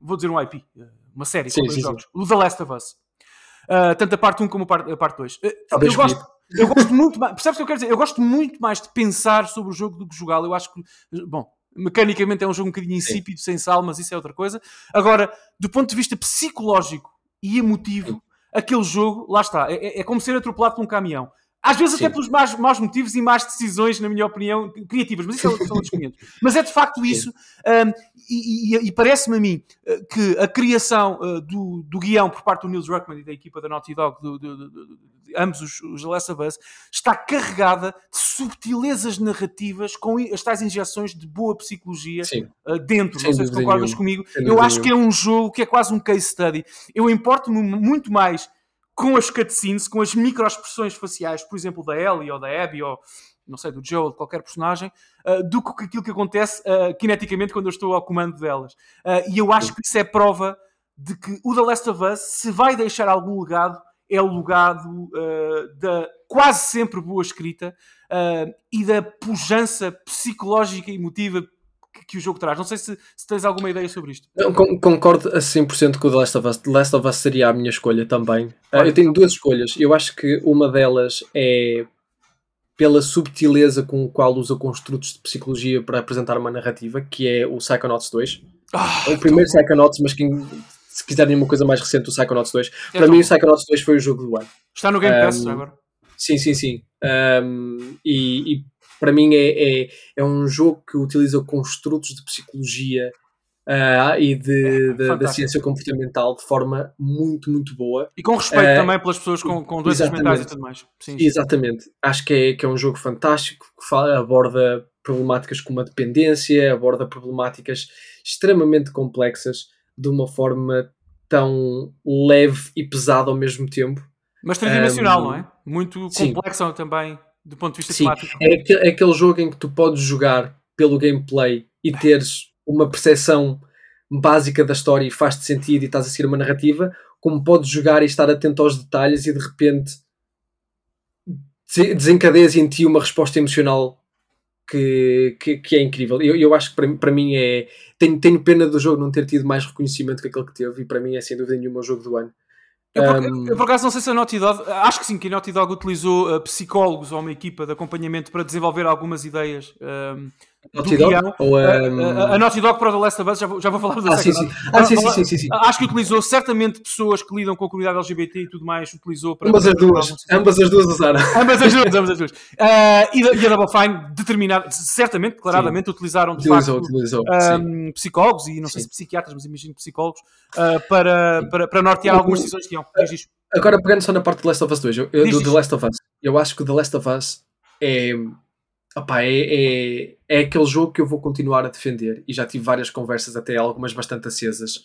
Vou dizer um IP, uma série Sim, sim, jogos. O The Last of Us. Uh, tanto a parte 1 como a parte, a parte 2. Uh, Talvez eu, gosto, eu gosto muito mais. Percebes o que eu quero dizer? Eu gosto muito mais de pensar sobre o jogo do que jogá-lo. Eu acho que, bom, mecanicamente é um jogo um bocadinho insípido, sem sal, mas isso é outra coisa. Agora, do ponto de vista psicológico e emotivo, aquele jogo, lá está, é, é como ser atropelado por um caminhão. Às vezes Sim. até pelos más, maus motivos e más decisões, na minha opinião, criativas, mas isso é outro- são outros 500. Mas é de facto isso, um, e, e- e parece-me a mim uh, que a criação uh, do, do guião por parte do Neil Druckmann e da equipa da Naughty Dog, do- do- do- ambos os, os The Last of Us, está carregada de subtilezas narrativas com as tais injeções de boa psicologia uh, dentro. Sem não sei se concordas nenhuma. comigo. Sem Eu acho que é um jogo que é quase um case study. Eu importo-me muito mais com as cutscenes, com as microexpressões faciais, por exemplo, da Ellie ou da Abby ou não sei, do Joe ou de qualquer personagem, uh, do que aquilo que acontece uh, kineticamente quando eu estou ao comando delas. Uh, e eu acho que isso é prova de que o The Last of Us, se vai deixar algum legado, é o legado da quase sempre boa escrita e da pujança psicológica e emotiva que, que, o jogo traz. Não sei se, se tens alguma ideia sobre isto. Não, concordo a 100% com o The Last of Us. The Last of Us seria a minha escolha também. Uh, eu tenho duas escolhas. Eu acho que uma delas é pela subtileza com o qual usa construtos de psicologia para apresentar uma narrativa, que é o Psychonauts 2. Ah, o primeiro Psychonauts, mas se quiserem uma coisa mais recente, o Psychonauts 2. É Para tão mim, o bom. Psychonauts 2 foi o jogo do ano. Está no Game Pass Um, agora. Sim, sim, sim. Um, e, e para mim é, é, é um jogo que utiliza construtos de psicologia ah, e de, de- da ciência comportamental de forma muito, muito boa. E com respeito eh, também pelas pessoas com, com doenças mentais e tudo mais. Sim, sim. Exatamente. Acho que é, que é um jogo fantástico que fala, aborda problemáticas como a dependência, aborda problemáticas extremamente complexas de uma forma tão leve e pesada ao mesmo tempo. Mas tridimensional, Um, não é? Muito complexa também, do ponto de vista Sim, temático. é aquele, é aquele jogo em que tu podes jogar pelo gameplay e teres uma percepção básica da história e faz-te sentido e estás a seguir uma narrativa, como podes jogar e estar atento aos detalhes e de repente dese- desencadeias em ti uma resposta emocional que, que, que é incrível. Eu, eu acho que para, para mim é. Tenho, tenho pena do jogo não ter tido mais reconhecimento que aquele que teve, e para mim é sem dúvida nenhuma o jogo do ano. Eu por, Um, eu, por acaso, não sei se a Naughty Dog, acho que sim, que a Naughty Dog utilizou uh, psicólogos ou uma equipa de acompanhamento para desenvolver algumas ideias. um, Naughty do Dog? Ou, A- um, a, a Naughty Dog para o The Last of Us, já vou, já vou falar da ah, sim, Second sim. Naughty- Ah, sim, sim, sim, sim, sim. Acho que utilizou, certamente, pessoas que lidam com a comunidade LGBT e tudo mais, utilizou para. Ambas as duas. Ambas as duas usaram. Ambas as duas, ambas as duas. Ah, e, a- Double Fine, determinada, certamente, claramente, utilizaram de Utilizou, facto utilizou. ah, sim. psicólogos e não sei Sim. se psiquiatras, mas imagino psicólogos ah, para, para, para nortear algumas decisões que iam. Agora, pegando só na parte do Last of Us 2, eu, eu- do. The Last of Us, eu acho que o The Last of Us é, opá, é, é, é aquele jogo que eu vou continuar a defender e já tive várias conversas, até algumas bastante acesas,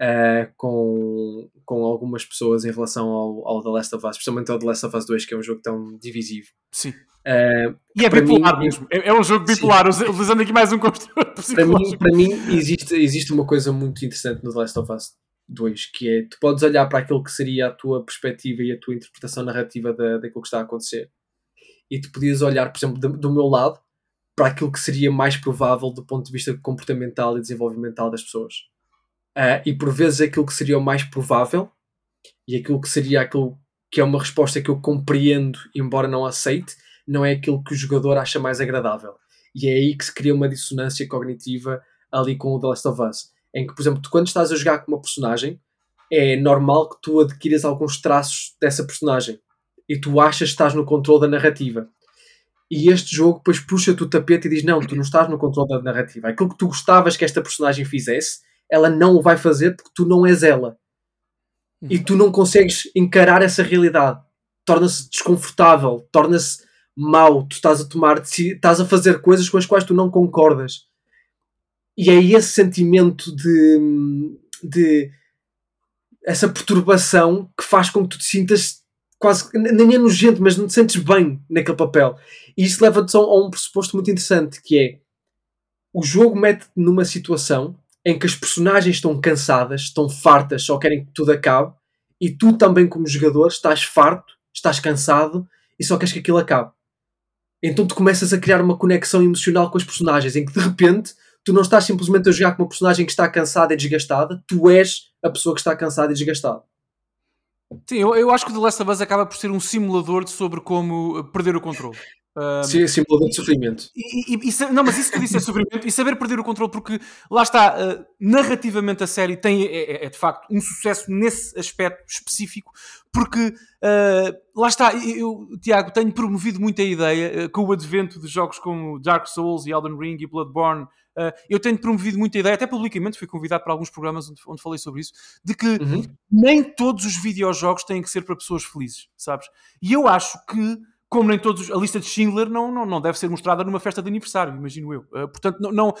eh, com, com algumas pessoas em relação ao, ao The Last of Us, especialmente ao The Last of Us 2, que é um jogo tão divisivo. Sim. Eh, E é bipolar mim- mesmo. É, é um jogo bipolar, usa- utilizando aqui mais um construtor para mim, para mim existe, existe uma coisa muito interessante no The Last of Us 2, que é tu podes olhar para aquilo que seria a tua perspectiva e a tua interpretação narrativa da, daquilo que está a acontecer. E tu podias olhar, por exemplo, do, do meu lado, para aquilo que seria mais provável do ponto de vista comportamental e desenvolvimental das pessoas. Ah, e por vezes aquilo que seria o mais provável e aquilo que seria aquilo que é uma resposta que eu compreendo, embora não aceite, não é aquilo que o jogador acha mais agradável. E é aí que se cria uma dissonância cognitiva ali com o The Last of Us. Em que, por exemplo, tu quando estás a jogar com uma personagem, é normal que tu adquiras alguns traços dessa personagem. E tu achas que estás no controle da narrativa. E este jogo depois puxa-te o tapete e diz: Não, tu não estás no controle da narrativa. Aquilo que tu gostavas que esta personagem fizesse, ela não o vai fazer porque tu não és ela. E tu não consegues encarar essa realidade. Torna-se desconfortável, torna-se mau. Tu estás a tomar, estás a fazer coisas com as quais tu não concordas. E é esse sentimento de, de essa perturbação que faz com que tu te sintas quase, nem é nojento, mas não te sentes bem naquele papel. E isso leva-te a um- pressuposto muito interessante, que é o jogo mete-te numa situação em que as personagens estão cansadas, estão fartas, só querem que tudo acabe, e tu também como jogador estás farto, estás cansado e só queres que aquilo acabe. Então tu começas a criar uma conexão emocional com as personagens, em que de repente tu não estás simplesmente a jogar com uma personagem que está cansada e desgastada, tu és a pessoa que está cansada e desgastada. Sim, eu, eu acho que o The Last of Us acaba por ser um simulador sobre como uh, perder o controle. Um, Sim, simulador de sofrimento. E, e- e não, mas isso que disse é sofrimento e saber perder o controle, porque lá está, uh, narrativamente a série tem, é, é- é de facto um sucesso nesse aspecto específico, porque uh, lá está, eu, Tiago, tenho promovido muito a ideia uh, com o advento de jogos como Dark Souls e Elden Ring e Bloodborne. Uh, eu tenho promovido muito a ideia, até publicamente fui convidado para alguns programas onde, onde falei sobre isso, de que Uhum. nem todos os videojogos têm que ser para pessoas felizes, sabes? E eu acho que como nem todos, a lista de Schindler não, não, não deve ser mostrada numa festa de aniversário, imagino eu. Uh, portanto, não, não,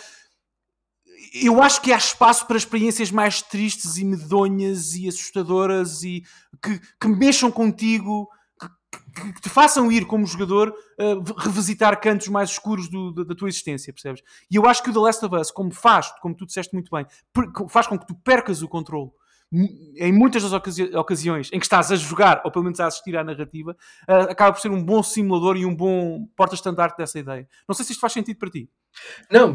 eu acho que há espaço para experiências mais tristes e medonhas e assustadoras e que, que mexam contigo, que, te façam ir como jogador uh, revisitar cantos mais escuros do, da, da, tua existência, percebes? E eu acho que o The Last of Us, como faz, como tu disseste muito bem, faz com que tu percas o controle em muitas das ocasi ocasiões em que estás a jogar, ou pelo menos a assistir à narrativa, uh, acaba por ser um bom simulador e um bom porta-estandarte dessa ideia. Não sei se isto faz sentido para ti. Não,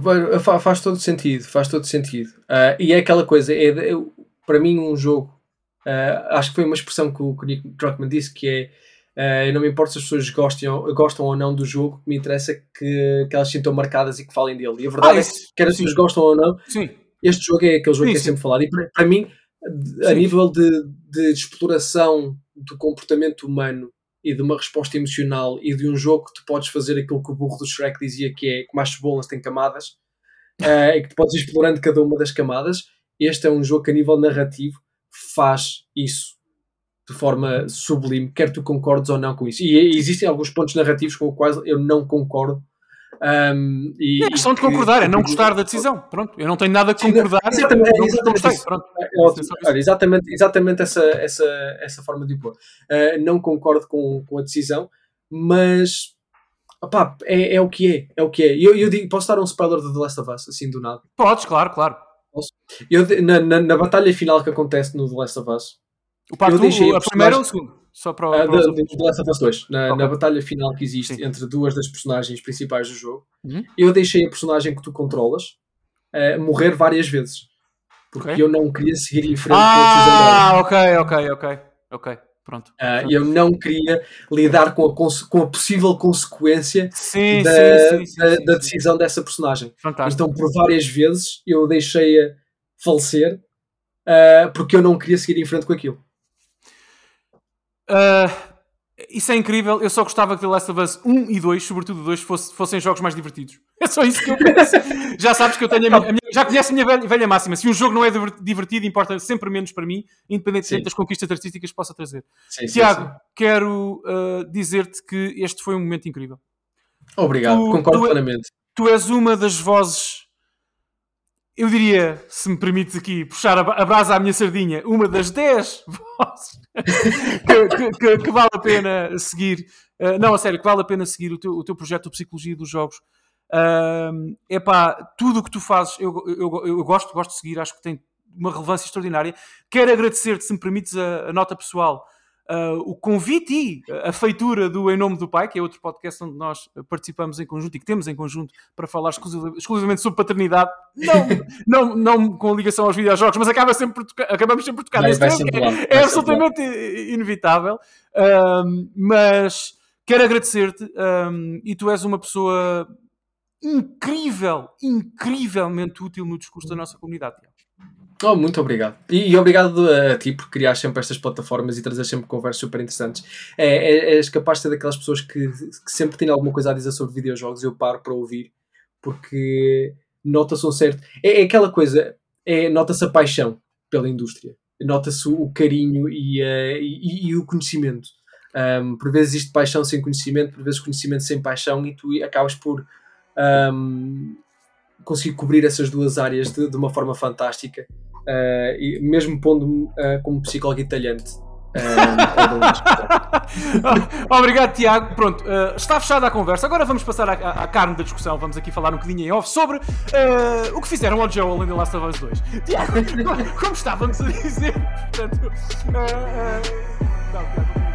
faz todo sentido, faz todo sentido. Uh, e é aquela coisa, é, é, para mim um jogo, uh, acho que foi uma expressão que o, que o Nick Druckmann disse, que é eu não me importo se as pessoas gostam, gostam ou não do jogo, que me interessa é que, que elas sintam marcadas e que falem dele. E a verdade ah, é que, quer as pessoas gostam ou não, sim. este jogo é aquele jogo sim, que é sempre falado. E para, para mim, a nível de, de, exploração do comportamento humano e de uma resposta emocional e de um jogo que tu podes fazer aquilo que o burro do Shrek dizia que é como as cebolas têm camadas uh, e que tu podes ir explorando cada uma das camadas este é um jogo que a nível narrativo faz isso de forma sublime, quer tu concordes ou não com isso. E existem alguns pontos narrativos com os quais eu não concordo um, e, é questão de concordar, é não gostar da decisão. Pronto, eu não tenho nada a concordar. Exatamente, não, exatamente, gostei, pronto. É, é exatamente, exatamente essa, essa, essa forma de pôr. Uh, não concordo com, com a decisão, mas opá, é, é o que é. É o que é. Eu, eu digo, posso dar um spoiler de The Last of Us, assim do nada? Podes, claro, claro. Eu, na, na, na batalha final que acontece no The Last of Us, o parte eu deixei a, a primeira ou a segunda? Só para, uh, para de, de Last of Us 2, na, okay. na batalha final que existe Sim. entre duas das personagens principais do jogo, uhum. eu deixei a personagem que tu controlas uh, morrer várias vezes. Porque okay. eu não queria seguir em frente ah, com a decisão dela. Ah, ok, ok, ok. Ok, pronto. Uh, eu não queria lidar com a, com a possível consequência sim, da, sim, sim, da, da, decisão dessa personagem. Fantástico. Então, por várias vezes, eu deixei-a falecer uh, porque eu não queria seguir em frente com aquilo. Uh, isso é incrível. Eu só gostava que The Last of Us 1 e 2, sobretudo 2, fosse, fossem jogos mais divertidos. É só isso que eu penso. já sabes que eu tenho a minha, a minha, já conheces a minha velha, velha, máxima. Se um jogo não é divertido, importa sempre menos para mim, independentemente das conquistas artísticas que possa trazer. Sim, Tiago, sim, sim. quero uh, dizer-te que este foi um momento incrível. Obrigado, tu, concordo tu, é- plenamente. Tu és uma das vozes eu diria, se me permites aqui puxar a brasa à minha sardinha, uma das 10 vozes que, que, que, vale a pena seguir. Uh, não, a sério, que vale a pena seguir o teu, o teu projeto de Psicologia dos Jogos. Uh, epá, tudo o que tu fazes, eu, eu, eu, eu, gosto, gosto de seguir, acho que tem uma relevância extraordinária. Quero agradecer-te, se me permites, a, a nota pessoal uh, o convite e a feitura do Em Nome do Pai, que é outro podcast onde nós participamos em conjunto e que temos em conjunto para falar exclusivamente sobre paternidade, não, não, não com ligação aos videojogos, mas acaba sempre tocar, acabamos sempre por tocar nesse tema, é, é absolutamente inevitável. Um, mas quero agradecer-te um, e tu és uma pessoa incrível, incrivelmente útil no discurso da nossa comunidade. Oh, muito obrigado. E, e, obrigado a ti por criar sempre estas plataformas e trazer sempre conversas super interessantes. É, é, és capaz de ser daquelas pessoas que, que, sempre têm alguma coisa a dizer sobre videojogos e eu paro para ouvir porque nota-se um certo. É, é aquela coisa, é, nota-se a paixão pela indústria, nota-se o, o carinho e, uh, e, e, o conhecimento. Um, por vezes existe paixão sem conhecimento, por vezes conhecimento sem paixão e tu acabas por. Um, conseguir cobrir essas duas áreas de, de uma forma fantástica uh, e mesmo pondo-me uh, como psicólogo italiante. Uh, Obrigado, Tiago. Pronto, uh, está fechada a conversa. Agora vamos passar à, à, carne da discussão. Vamos aqui falar um bocadinho em off sobre o que fizeram ao Joel em The Last of Us 2. Tiago, como estávamos a dizer, portanto. não, Tiago.